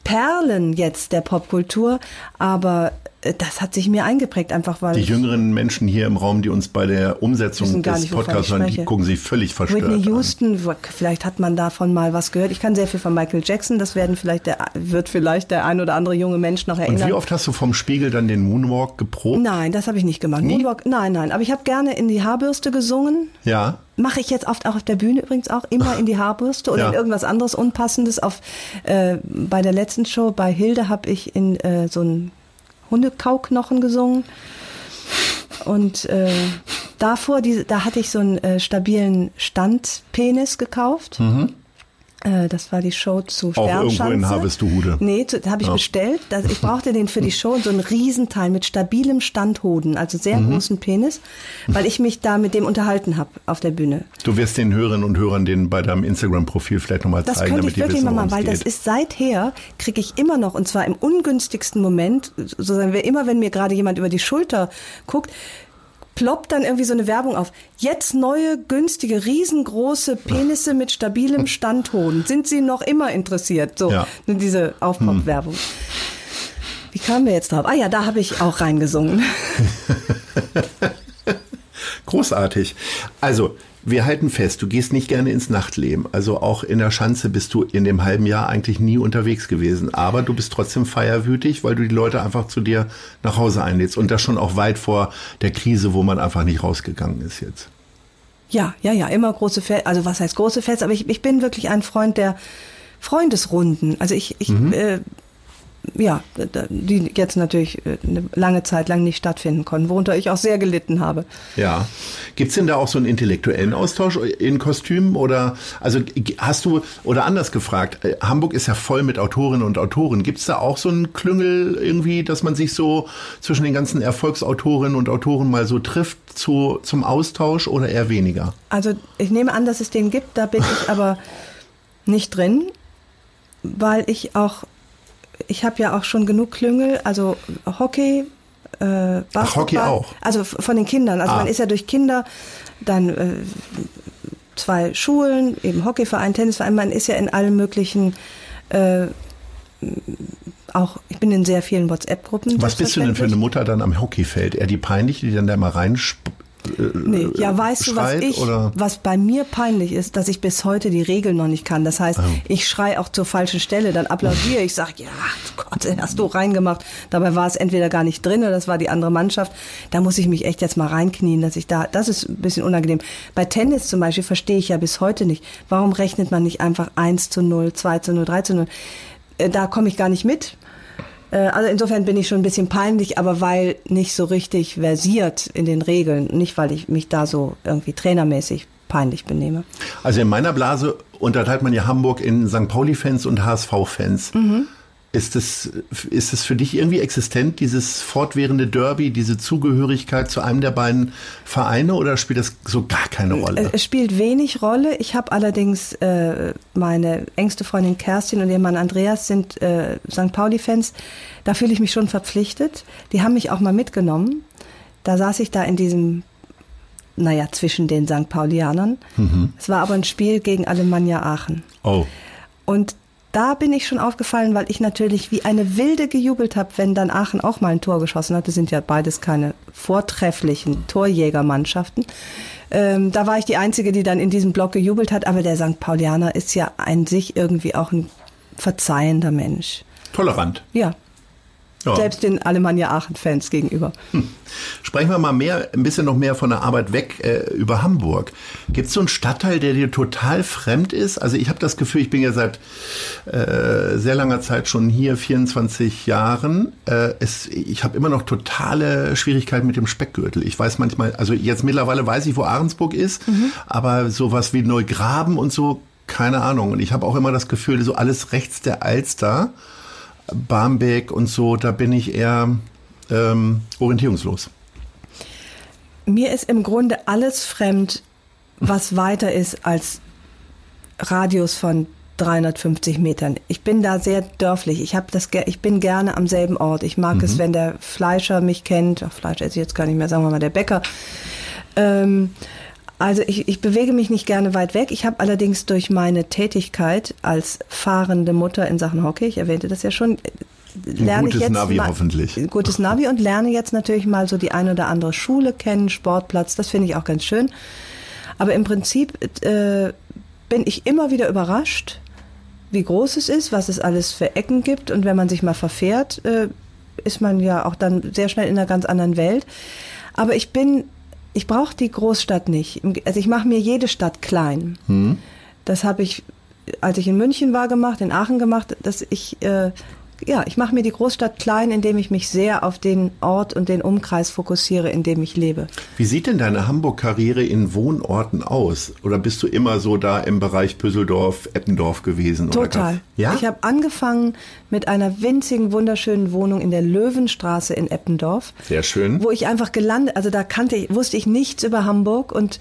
Perlen jetzt der Popkultur, aber das hat sich mir eingeprägt, einfach weil Die jüngeren Menschen hier im Raum, die uns bei der Umsetzung des nicht, Podcasts hören, die gucken sich völlig verstört Whitney an. Houston, wo- vielleicht hat man davon mal was gehört. Ich kann sehr viel von Michael Jackson, das werden vielleicht der, wird vielleicht der ein oder andere junge Mensch noch Und erinnern. wie oft hast du vom Spiegel dann den Moonwalk geprobt? Nein, das habe ich nicht gemacht. Nie? Moonwalk, nein, nein. Aber ich habe gerne in die Haarbürste gesungen. Ja. Mache ich jetzt oft auch auf der Bühne übrigens auch immer in die Haarbürste oder Ja. in irgendwas anderes Unpassendes. Auf, äh, bei der letzten Show bei Hilde habe ich in äh, so einen Hundekauknochen gesungen. Und äh, davor, die, da hatte ich so einen äh, stabilen Standpenis gekauft. Äh, das war die Show zu Mhm. Auch irgendwo Sternschanze. in Harvestuhude. Nee, zu- habe ich Ja. bestellt. Das, ich brauchte den für die Show, so einen Riesenteil mit stabilem Standhoden, also sehr Mhm. großen Penis, weil ich mich da mit dem unterhalten habe auf der Bühne. Du wirst den Hörerinnen und Hörern den bei deinem Instagram-Profil vielleicht nochmal Das zeigen, könnte damit ich die wirklich wissen, mal weil es das geht. ist seither, kriege ich immer noch, und zwar im ungünstigsten Moment, so sagen wir immer, wenn mir gerade jemand über die Schulter guckt, ploppt dann irgendwie so eine Werbung auf. Jetzt neue, günstige, riesengroße Penisse mit stabilem Standton. Sind Sie noch immer interessiert? So, Ja. diese Aufpop-Werbung. Wie kamen wir jetzt drauf? Ah ja, da habe ich auch reingesungen. Großartig. Also, wir halten fest, du gehst nicht gerne ins Nachtleben. Also auch in der Schanze bist du in dem halben Jahr eigentlich nie unterwegs gewesen. Aber du bist trotzdem feierwütig, weil du die Leute einfach zu dir nach Hause einlädst. Und das schon auch weit vor der Krise, wo man einfach nicht rausgegangen ist jetzt. Ja, ja, ja, immer große Feste. Also was heißt große Feste? Aber ich, ich bin wirklich ein Freund der Freundesrunden. Also ich, ich äh, ja, die jetzt natürlich äh, eine lange Zeit lang nicht stattfinden konnten, worunter ich auch sehr gelitten habe. Ja. Gibt's denn da auch so einen intellektuellen Austausch in Kostümen? Oder also hast du, oder anders gefragt, äh, Hamburg ist ja voll mit Autorinnen und Autoren. Gibt's da auch so einen Klüngel irgendwie, dass man sich so zwischen den ganzen Erfolgsautorinnen und Autoren mal so trifft zu, zum Austausch oder eher weniger? Also ich nehme an, dass es den gibt, da bin ich aber nicht drin, weil ich auch, ich habe ja auch schon genug Klüngel, also Hockey, äh, Basketball. Hockey auch? Also von den Kindern. Also Ah. man ist ja durch Kinder, dann äh, zwei Schulen, eben Hockeyverein, Tennisverein, man ist ja in allen möglichen, äh, auch, ich bin in sehr vielen WhatsApp-Gruppen. Was bist du denn für eine. Mutter dann am Hockeyfeld? Eher die peinliche, die dann da mal rein Nee, ja, weißt du, was schreit, ich, oder? was bei mir peinlich ist, dass ich bis heute die Regeln noch nicht kann. Das heißt, Oh. ich schrei auch zur falschen Stelle, dann applaudiere ich, sage, ja, Gott, hast du reingemacht. Dabei war es entweder gar nicht drin oder das war die andere Mannschaft. Da muss ich mich echt jetzt mal reinknien, dass ich da, das ist ein bisschen unangenehm. Bei Tennis zum Beispiel verstehe ich ja bis heute nicht, warum rechnet man nicht einfach 1 zu 0, 2 zu 0, 3 zu 0? Äh, Da komme ich gar nicht mit. Äh, Also insofern bin ich schon ein bisschen peinlich, aber weil nicht so richtig versiert in den Regeln, nicht weil ich mich da so irgendwie trainermäßig peinlich benehme. Also in meiner Blase unterteilt man ja Hamburg in St. Pauli-Fans und HSV-Fans. Mhm. Ist es, ist es für dich irgendwie existent, dieses fortwährende Derby, diese Zugehörigkeit zu einem der beiden Vereine oder spielt das so gar keine Rolle? Äh, Es spielt wenig Rolle. Ich habe allerdings äh, meine engste Freundin Kerstin und ihr Mann Andreas sind äh, St. Pauli-Fans. Da fühle ich mich schon verpflichtet. Die haben mich auch mal mitgenommen. Da saß ich da in diesem, naja, zwischen den St. Paulianern. Es war aber ein Spiel gegen Alemannia Aachen. Oh. Und da bin ich schon aufgefallen, weil ich natürlich wie eine Wilde gejubelt habe, wenn dann Aachen auch mal ein Tor geschossen hat. Das sind ja beides keine vortrefflichen Torjägermannschaften. Ähm, da war ich die Einzige, die dann in diesem Block gejubelt hat. Aber der St. Paulianer ist ja an sich irgendwie auch ein verzeihender Mensch. Tolerant. Ja, Ja. selbst den Alemannia Aachen-Fans gegenüber. Sprechen wir mal mehr, ein bisschen noch mehr von der Arbeit weg äh, über Hamburg. Gibt es so einen Stadtteil, der dir total fremd ist? Also ich habe das Gefühl, ich bin ja seit äh, sehr langer Zeit schon hier, 24 Jahren. Äh, es, ich habe immer noch totale Schwierigkeiten mit dem Speckgürtel. Ich weiß manchmal, also jetzt mittlerweile weiß ich, wo Ahrensburg ist, aber sowas wie Neugraben und so, keine Ahnung. Und ich habe auch immer das Gefühl, so alles rechts der Alster, Barmbek und so, da bin ich eher ähm, orientierungslos. Mir ist im Grunde alles fremd, was weiter ist als Radius von 350 Metern. Ich bin da sehr dörflich. Ich habe das, ich bin gerne am selben Ort. Ich mag es, wenn der Fleischer mich kennt. Ach, Fleisch esse ich jetzt gar nicht mehr, sagen wir mal der Bäcker. Ähm, also ich, ich bewege mich nicht gerne weit weg. Ich habe allerdings durch meine Tätigkeit als fahrende Mutter in Sachen Hockey, ich erwähnte das ja schon, lerne gutes ich jetzt Navi mal, hoffentlich. ein gutes Navi und lerne jetzt natürlich mal so die eine oder andere Schule kennen, Sportplatz, das finde ich auch ganz schön. Aber im Prinzip äh, bin ich immer wieder überrascht, wie groß es ist, was es alles für Ecken gibt und wenn man sich mal verfährt, äh, ist man ja auch dann sehr schnell in einer ganz anderen Welt. Aber ich bin, ich brauche die Großstadt nicht. Also ich mache mir jede Stadt klein. Das habe ich, als ich in München war, gemacht, in Aachen gemacht, dass ich, äh, ja, ich mache mir die Großstadt klein, indem ich mich sehr auf den Ort und den Umkreis fokussiere, in dem ich lebe. Wie sieht denn deine Hamburg-Karriere in Wohnorten aus? Oder bist du immer so da im Bereich Püsseldorf, Eppendorf gewesen? Total. Ja? Ich habe angefangen mit einer winzigen, wunderschönen Wohnung in der Löwenstraße in Eppendorf, Sehr schön. wo ich einfach gelandet, also da kannte ich, wusste ich nichts über Hamburg und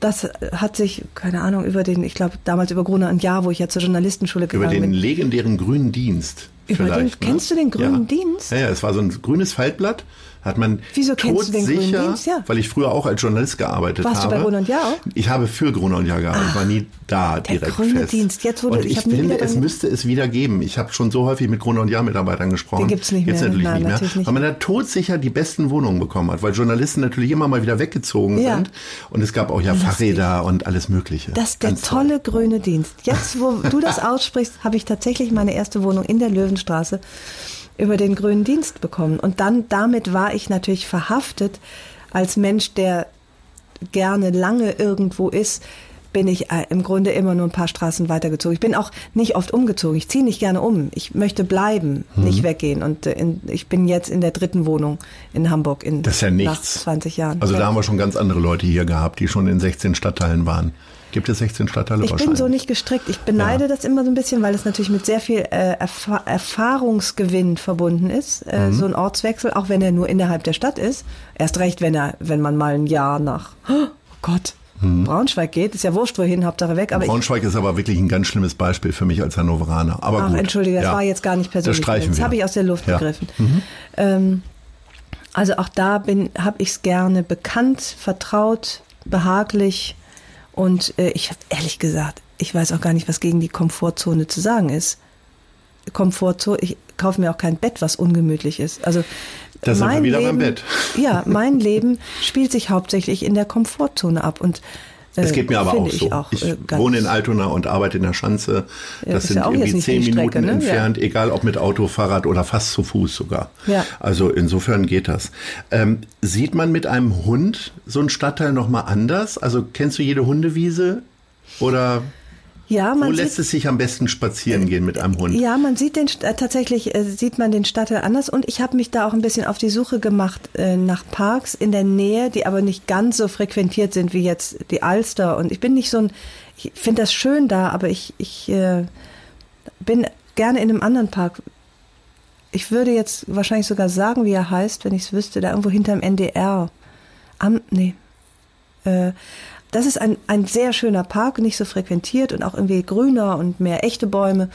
das hat sich, keine Ahnung, über den, ich glaube damals über Gruner und Jahr, wo ich ja zur Journalistenschule Über gegangen den bin. legendären grünen Dienst. Über den, ne? kennst du den grünen ja. Dienst? Ja, ja, es war so ein grünes Faltblatt. Hat man Wieso kennst du todsicher? Ja. weil ich früher auch als Journalist gearbeitet Warst du habe. bei Gruner und Jahr auch? Ich habe für Gruner und Jahr gearbeitet, war nie da der direkt grüne fest. Dienst, jetzt wurde- und ich ich, finde, es müsste es wieder geben. Ich habe schon so häufig mit Gruner und Jahr Mitarbeitern gesprochen. Den gibt's nicht Jetzt mehr. natürlich Nein, nicht mehr. natürlich nicht weil man da todsicher die besten Wohnungen bekommen hat, weil Journalisten natürlich immer mal wieder weggezogen Ja. sind. Und es gab auch ja Fahrräder und alles Mögliche. Das ist der Ganz toll. tolle grüne Dienst. Jetzt, wo du das aussprichst, habe ich tatsächlich meine erste Wohnung in der Löwenstraße über den grünen Dienst bekommen. Und dann, damit war ich natürlich verhaftet als Mensch, der gerne lange irgendwo ist, bin ich äh, im Grunde immer nur ein paar Straßen weitergezogen. Ich bin auch nicht oft umgezogen. Ich ziehe nicht gerne um. Ich möchte bleiben, Mhm. nicht weggehen. Und äh, in, ich bin jetzt in der dritten Wohnung in Hamburg in Das ist ja nach nichts. 20 Jahren. Also da haben wir schon ganz andere Leute hier gehabt, die schon in 16 Stadtteilen waren. Gibt es 16 Stadtteile Ich bin so nicht gestrickt. Ich beneide Ja. das immer so ein bisschen, weil es natürlich mit sehr viel äh, Erfa Erfahrungsgewinn verbunden ist. Äh, Mhm. So ein Ortswechsel, auch wenn er nur innerhalb der Stadt ist. Erst recht, wenn er, wenn man mal ein Jahr nach, oh Gott, Braunschweig geht. Ist ja wurscht wohin, Hauptsache weg. Aber ich, Mhm. Braunschweig ist aber wirklich ein ganz schlimmes Beispiel für mich als Hannoveraner. Aber ach, gut. entschuldige, das Ja. war jetzt gar nicht persönlich. Das streichen das habe ich aus der Luft Ja. Mhm. gegriffen. Ähm, also auch da bin, habe ich es gerne bekannt, vertraut, behaglich und äh, ich habe ehrlich gesagt, ich weiß auch gar nicht, was gegen die Komfortzone zu sagen ist. Komfortzone, ich kaufe mir auch kein Bett, was ungemütlich ist. Also Da sind wir mein wieder Leben, beim Bett. Ja, mein Leben spielt sich hauptsächlich in der Komfortzone ab und Es geht mir aber auch ich so. Auch, ich äh, wohne in Altona und arbeite in der Schanze. Ja, das sind ja irgendwie zehn Strecke, Minuten ne? entfernt, egal ob mit Auto, Fahrrad oder fast zu Fuß sogar. Ja. Also insofern geht das. Ähm, sieht man mit einem Hund so einen Stadtteil nochmal anders? Also kennst du jede Hundewiese? Oder ja, wo man lässt sieht, es sich am besten spazieren gehen mit einem Hund? Ja, man sieht den äh, tatsächlich äh, sieht man den Stadtteil anders und ich habe mich da auch ein bisschen auf die Suche gemacht äh, nach Parks in der Nähe, die aber nicht ganz so frequentiert sind wie jetzt die Alster und ich bin nicht so ein ich finde das schön da, aber ich ich äh, bin gerne in einem anderen Park. Ich würde jetzt wahrscheinlich sogar sagen, wie er heißt, wenn ich es wüsste, da irgendwo hinterm NDR. Am nee. Das ist ein, ein sehr schöner Park, nicht so frequentiert und auch irgendwie grüner und mehr echte Bäume.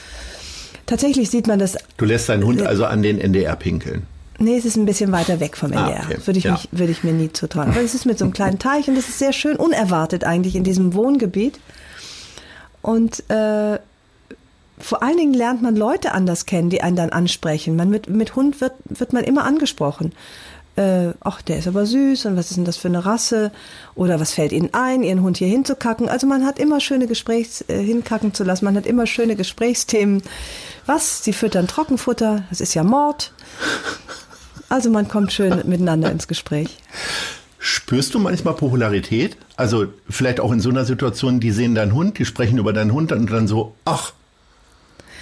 Tatsächlich sieht man das, Du lässt deinen Hund also an den NDR pinkeln. nee, es ist ein bisschen weiter weg vom Ah, NDR. okay. Würde, ich Ja. mich, würde ich mir nie zutrauen. Aber es ist mit so einem kleinen Teich und es ist sehr schön, unerwartet eigentlich in diesem Wohngebiet. Und äh, vor allen Dingen lernt man Leute anders kennen, die einen dann ansprechen. Man mit, mit Hund wird, wird man immer angesprochen. Äh, ach, der ist aber süß und was ist denn das für eine Rasse? Oder was fällt Ihnen ein, Ihren Hund hier hinzukacken? Also man hat immer schöne Gesprächs, äh, hinkacken zu lassen, man hat immer schöne Gesprächsthemen. Was? Sie füttern Trockenfutter? Das ist ja Mord. Also man kommt schön miteinander ins Gespräch. Spürst du manchmal Popularität? Also vielleicht auch in so einer Situation, die sehen deinen Hund, die sprechen über deinen Hund und dann so, ach,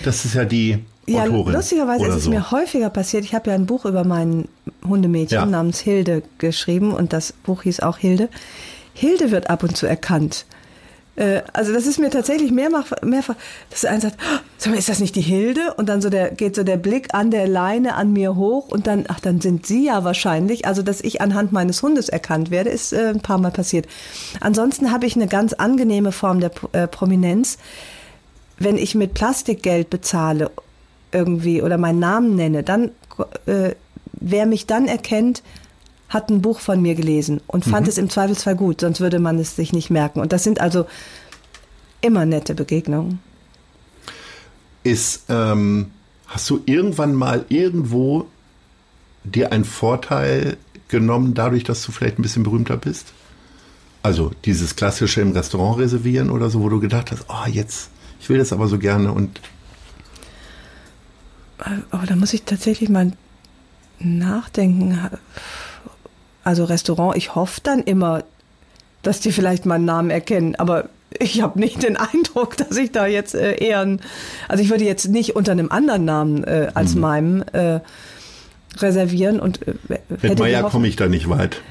das ist ja die Ja, Autorin. lustigerweise ist es so. mir häufiger passiert. Ich habe ja ein Buch über mein Hundemädchen Ja. namens Hilde geschrieben und das Buch hieß auch Hilde. Hilde wird ab und zu erkannt. Äh, Also das ist mir tatsächlich mehrfach, mehrfach dass einer sagt, "Oh, ist das nicht die Hilde? Und dann so der, geht so der Blick an der Leine an mir hoch und dann, ach, dann sind Sie ja wahrscheinlich. Also, dass ich anhand meines Hundes erkannt werde, ist äh, ein paar Mal passiert. Ansonsten habe ich eine ganz angenehme Form der äh, Prominenz. Wenn ich mit Plastikgeld bezahle irgendwie oder meinen Namen nenne, dann, äh, wer mich dann erkennt, hat ein Buch von mir gelesen und fand es im Zweifelsfall gut, sonst würde man es sich nicht merken. Und das sind also immer nette Begegnungen. Ist, ähm, hast du irgendwann mal irgendwo dir einen Vorteil genommen, dadurch, dass du vielleicht ein bisschen berühmter bist? Also dieses klassische im Restaurant reservieren oder so, wo du gedacht hast, oh, jetzt, ich will das aber so gerne und Aber da muss ich tatsächlich mal nachdenken. Also Restaurant, ich hoffe dann immer, dass die vielleicht meinen Namen erkennen, aber ich habe nicht den Eindruck, dass ich da jetzt äh, eher, ein, also ich würde jetzt nicht unter einem anderen Namen äh, als meinem äh, reservieren und äh, mit Meier komme ich da nicht weit.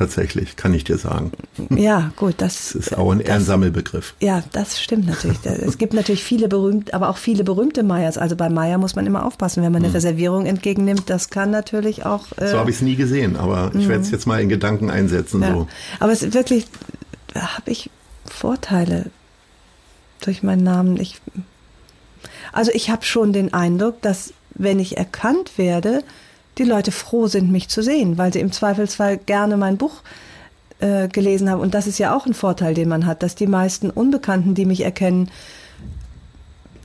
Tatsächlich, kann ich dir sagen. Ja, gut, das, Das ist auch ein Ehrensammelbegriff. Ja, das stimmt natürlich. Es gibt natürlich viele berühmt, aber auch viele berühmte Meyers. Also bei Meyer muss man immer aufpassen, wenn man eine Reservierung entgegennimmt. Das kann natürlich auch. Äh, Hm. So habe ich es nie gesehen, aber ich werde es jetzt mal in Gedanken einsetzen. ja. So. Aber es ist wirklich, habe ich Vorteile durch meinen Namen. Ich, Also ich habe schon den Eindruck, dass wenn ich erkannt werde, die Leute froh sind, mich zu sehen, weil sie im Zweifelsfall gerne mein Buch äh, gelesen haben. Und das ist ja auch ein Vorteil, den man hat, dass die meisten Unbekannten, die mich erkennen,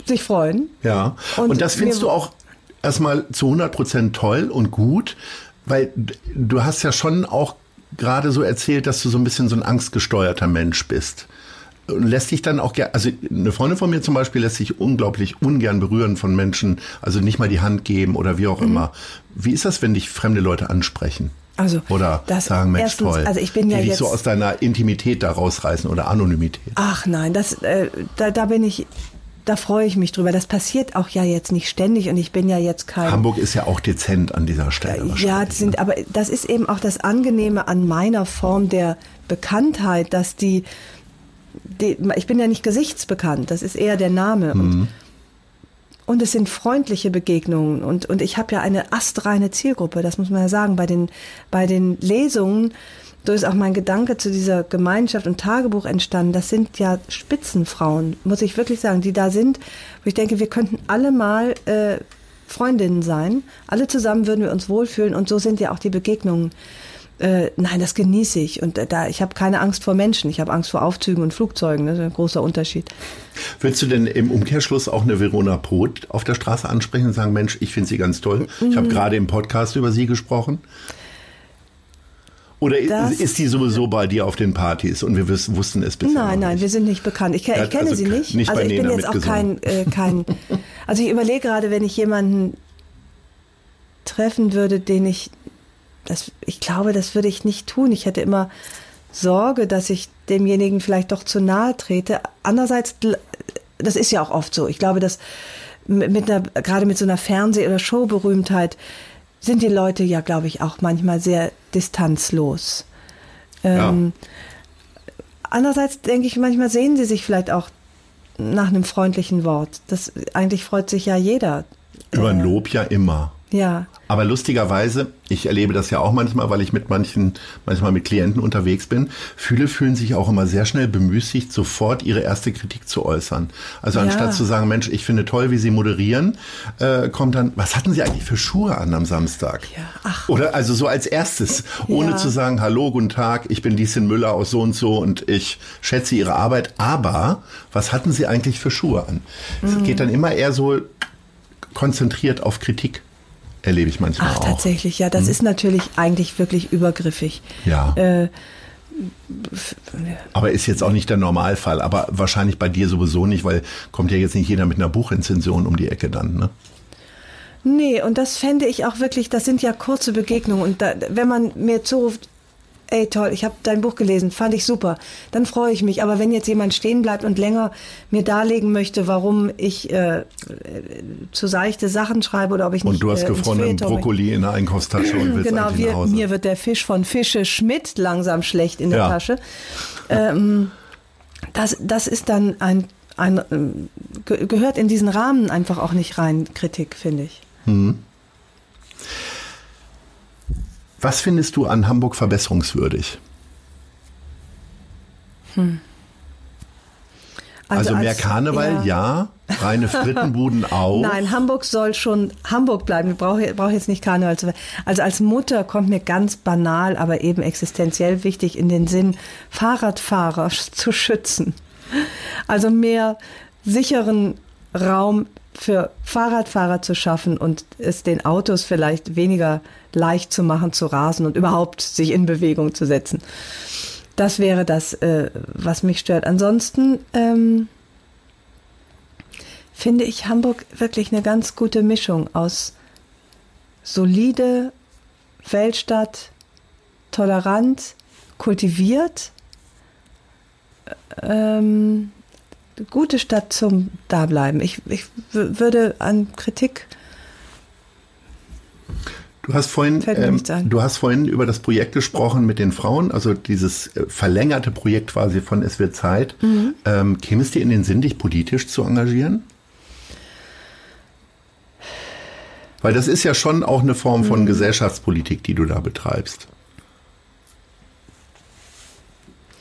sich freuen. Ja, und, und das findest du auch erstmal zu 100 Prozent toll und gut, weil du hast ja schon auch gerade so erzählt, dass du so ein bisschen so ein angstgesteuerter Mensch bist. Lässt dich dann auch gerne, also eine Freundin von mir zum Beispiel lässt sich unglaublich ungern berühren von Menschen, also nicht mal die Hand geben oder wie auch mhm. immer. Wie ist das, wenn dich fremde Leute ansprechen? Also, oder sagen, Mensch, erstens, toll. Also ich bin ja die jetzt, so aus deiner Intimität da rausreißen oder Anonymität. Ach nein, das, äh, da, da bin ich da freue ich mich drüber. Das passiert auch ja jetzt nicht ständig und ich bin ja jetzt kein. Hamburg ist ja auch dezent an dieser Stelle. Ja, sind, ne? aber das ist eben auch das Angenehme an meiner Form der Bekanntheit, dass die ich bin ja nicht gesichtsbekannt, das ist eher der Name. Mhm. Und, und es sind freundliche Begegnungen und, und ich habe ja eine astreine Zielgruppe, das muss man ja sagen. Bei den, bei den Lesungen so ist auch mein Gedanke zu dieser Gemeinschaft und Tagebuch entstanden. Das sind ja Spitzenfrauen, muss ich wirklich sagen, die da sind, wo ich denke, wir könnten alle mal äh, Freundinnen sein. Alle zusammen würden wir uns wohlfühlen und so sind ja auch die Begegnungen. Äh, nein, das genieße ich. Und äh, da, ich habe keine Angst vor Menschen. Ich habe Angst vor Aufzügen und Flugzeugen. Das ist ein großer Unterschied. Würdest du denn im Umkehrschluss auch eine Verona Poth auf der Straße ansprechen und sagen, Mensch, ich finde sie ganz toll. Ich habe mhm. gerade im Podcast über sie gesprochen. Oder das, ist die sowieso bei dir auf den Partys und wir wussten es bisher? Nein, nein, wir sind nicht bekannt. Ich, ich kenne also sie nicht. nicht also ich bin jetzt auch kein, äh, kein. Also ich überlege gerade, wenn ich jemanden treffen würde, den ich, das, ich glaube, das würde ich nicht tun. Ich hätte immer Sorge, dass ich demjenigen vielleicht doch zu nahe trete. Andererseits, das ist ja auch oft so. Ich glaube, dass mit einer, gerade mit so einer Fernseh- oder Showberühmtheit sind die Leute ja, glaube ich, auch manchmal sehr distanzlos. Ähm, ja. Andererseits denke ich, manchmal sehen sie sich vielleicht auch nach einem freundlichen Wort. Das eigentlich freut sich ja jeder. Über ein äh, Lob ja immer. Ja. Aber lustigerweise, ich erlebe das ja auch manchmal, weil ich mit manchen, manchmal mit Klienten unterwegs bin. Viele fühlen sich auch immer sehr schnell bemüßigt, sofort ihre erste Kritik zu äußern. Also ja. anstatt zu sagen, Mensch, ich finde toll, wie Sie moderieren, äh, kommt dann, was hatten Sie eigentlich für Schuhe an am Samstag? Ja. Ach. Oder also so als erstes, ohne ja. zu sagen, hallo, guten Tag, ich bin Lieschen Müller aus so und so und ich schätze Ihre Arbeit. Aber was hatten Sie eigentlich für Schuhe an? Mhm. Es geht dann immer eher so konzentriert auf Kritik erlebe ich manchmal Ach, auch. Tatsächlich, ja, das hm. ist natürlich eigentlich wirklich übergriffig. Ja. Äh, aber ist jetzt auch nicht der Normalfall, aber wahrscheinlich bei dir sowieso nicht, weil kommt ja jetzt nicht jeder mit einer Buchrezension um die Ecke dann, ne? Nee, und das fände ich auch wirklich, das sind ja kurze Begegnungen. Und da, wenn man mir zuruft, ey toll, ich habe dein Buch gelesen, fand ich super, dann freue ich mich. Aber wenn jetzt jemand stehen bleibt und länger mir darlegen möchte, warum ich äh, zu seichte Sachen schreibe oder ob ich und nicht Und du hast äh, gefrorenen Brokkoli in der Einkaufstasche und willst genau, wir, nach Hause. mir wird der Fisch von Fische Schmidt langsam schlecht in der ja. Tasche. Ähm, das, das ist dann ein, ein gehört in diesen Rahmen einfach auch nicht rein, Kritik, finde ich. Mhm. Was findest du an Hamburg verbesserungswürdig? Hm. Also, also, mehr als, Karneval, ja. ja. Reine Frittenbuden auch. Nein, Hamburg soll schon Hamburg bleiben. Ich brauche brauch jetzt nicht Karneval zu werden. Also als Mutter kommt mir ganz banal, aber eben existenziell wichtig in den Sinn, Fahrradfahrer zu schützen. Also mehr sicheren Raum für Fahrradfahrer zu schaffen und es den Autos vielleicht weniger leicht zu machen, zu rasen und überhaupt sich in Bewegung zu setzen. Das wäre das, äh, was mich stört. Ansonsten ähm, finde ich Hamburg wirklich eine ganz gute Mischung aus solide Weltstadt, tolerant, kultiviert, ähm, gute Stadt zum Dableiben. Ich, ich würde an Kritik. Du hast, vorhin, ähm, du hast vorhin über das Projekt gesprochen mit den Frauen, also dieses äh, verlängerte Projekt quasi von Es wird Zeit. Mhm. Ähm, käme es dir in den Sinn, dich politisch zu engagieren? Weil das ist ja schon auch eine Form von mhm. Gesellschaftspolitik, die du da betreibst.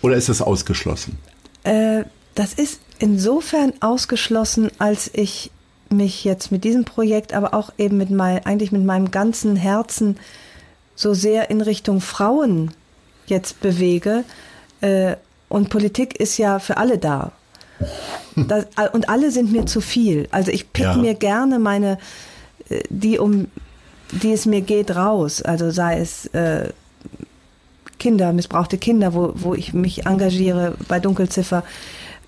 Oder ist das ausgeschlossen? Äh, das ist insofern ausgeschlossen, als ich mich jetzt mit diesem Projekt, aber auch eben mit mein, eigentlich mit meinem ganzen Herzen so sehr in Richtung Frauen jetzt bewege. Äh, und Politik ist ja für alle da. Das, und alle sind mir zu viel. Also ich pick ja. mir gerne meine, äh, die um die es mir geht, raus. Also sei es äh, Kinder, missbrauchte Kinder, wo, wo ich mich engagiere bei Dunkelziffer.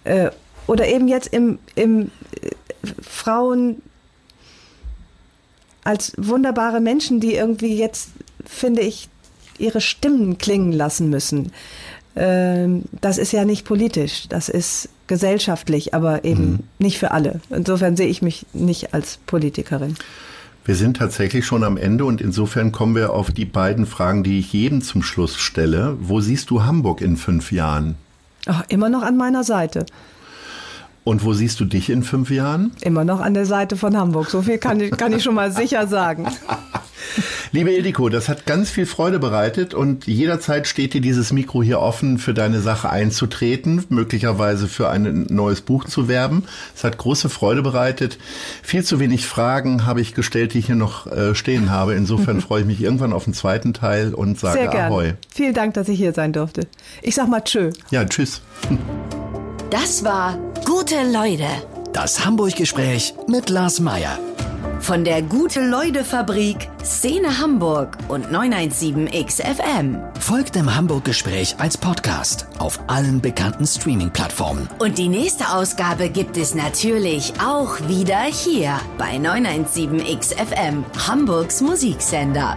Äh, oder eben jetzt im, im äh, Frauen als wunderbare Menschen, die irgendwie jetzt, finde ich, ihre Stimmen klingen lassen müssen. Ähm, das ist ja nicht politisch, das ist gesellschaftlich, aber eben mhm. nicht für alle. Insofern sehe ich mich nicht als Politikerin. Wir sind tatsächlich schon am Ende und insofern kommen wir auf die beiden Fragen, die ich jedem zum Schluss stelle. Wo siehst du Hamburg in fünf Jahren? Ach, immer noch an meiner Seite. Und wo siehst du dich in fünf Jahren? Immer noch an der Seite von Hamburg. So viel kann ich, kann ich schon mal sicher sagen. Liebe Ildiko, das hat ganz viel Freude bereitet und jederzeit steht dir dieses Mikro hier offen, für deine Sache einzutreten, möglicherweise für ein neues Buch zu werben. Es hat große Freude bereitet. Viel zu wenig Fragen habe ich gestellt, die ich hier noch äh, stehen habe. Insofern freue ich mich irgendwann auf den zweiten Teil und sage Sehr gern. Ahoi. Vielen Dank, dass ich hier sein durfte. Ich sag mal Tschö. Ja, tschüss. Das war Gute Leute. Das Hamburg-Gespräch mit Lars Meier. Von der Gute-Leute-Fabrik, Szene Hamburg und 917XFM. Folgt dem Hamburg-Gespräch als Podcast auf allen bekannten Streaming-Plattformen. Und die nächste Ausgabe gibt es natürlich auch wieder hier bei 917XFM, Hamburgs Musiksender.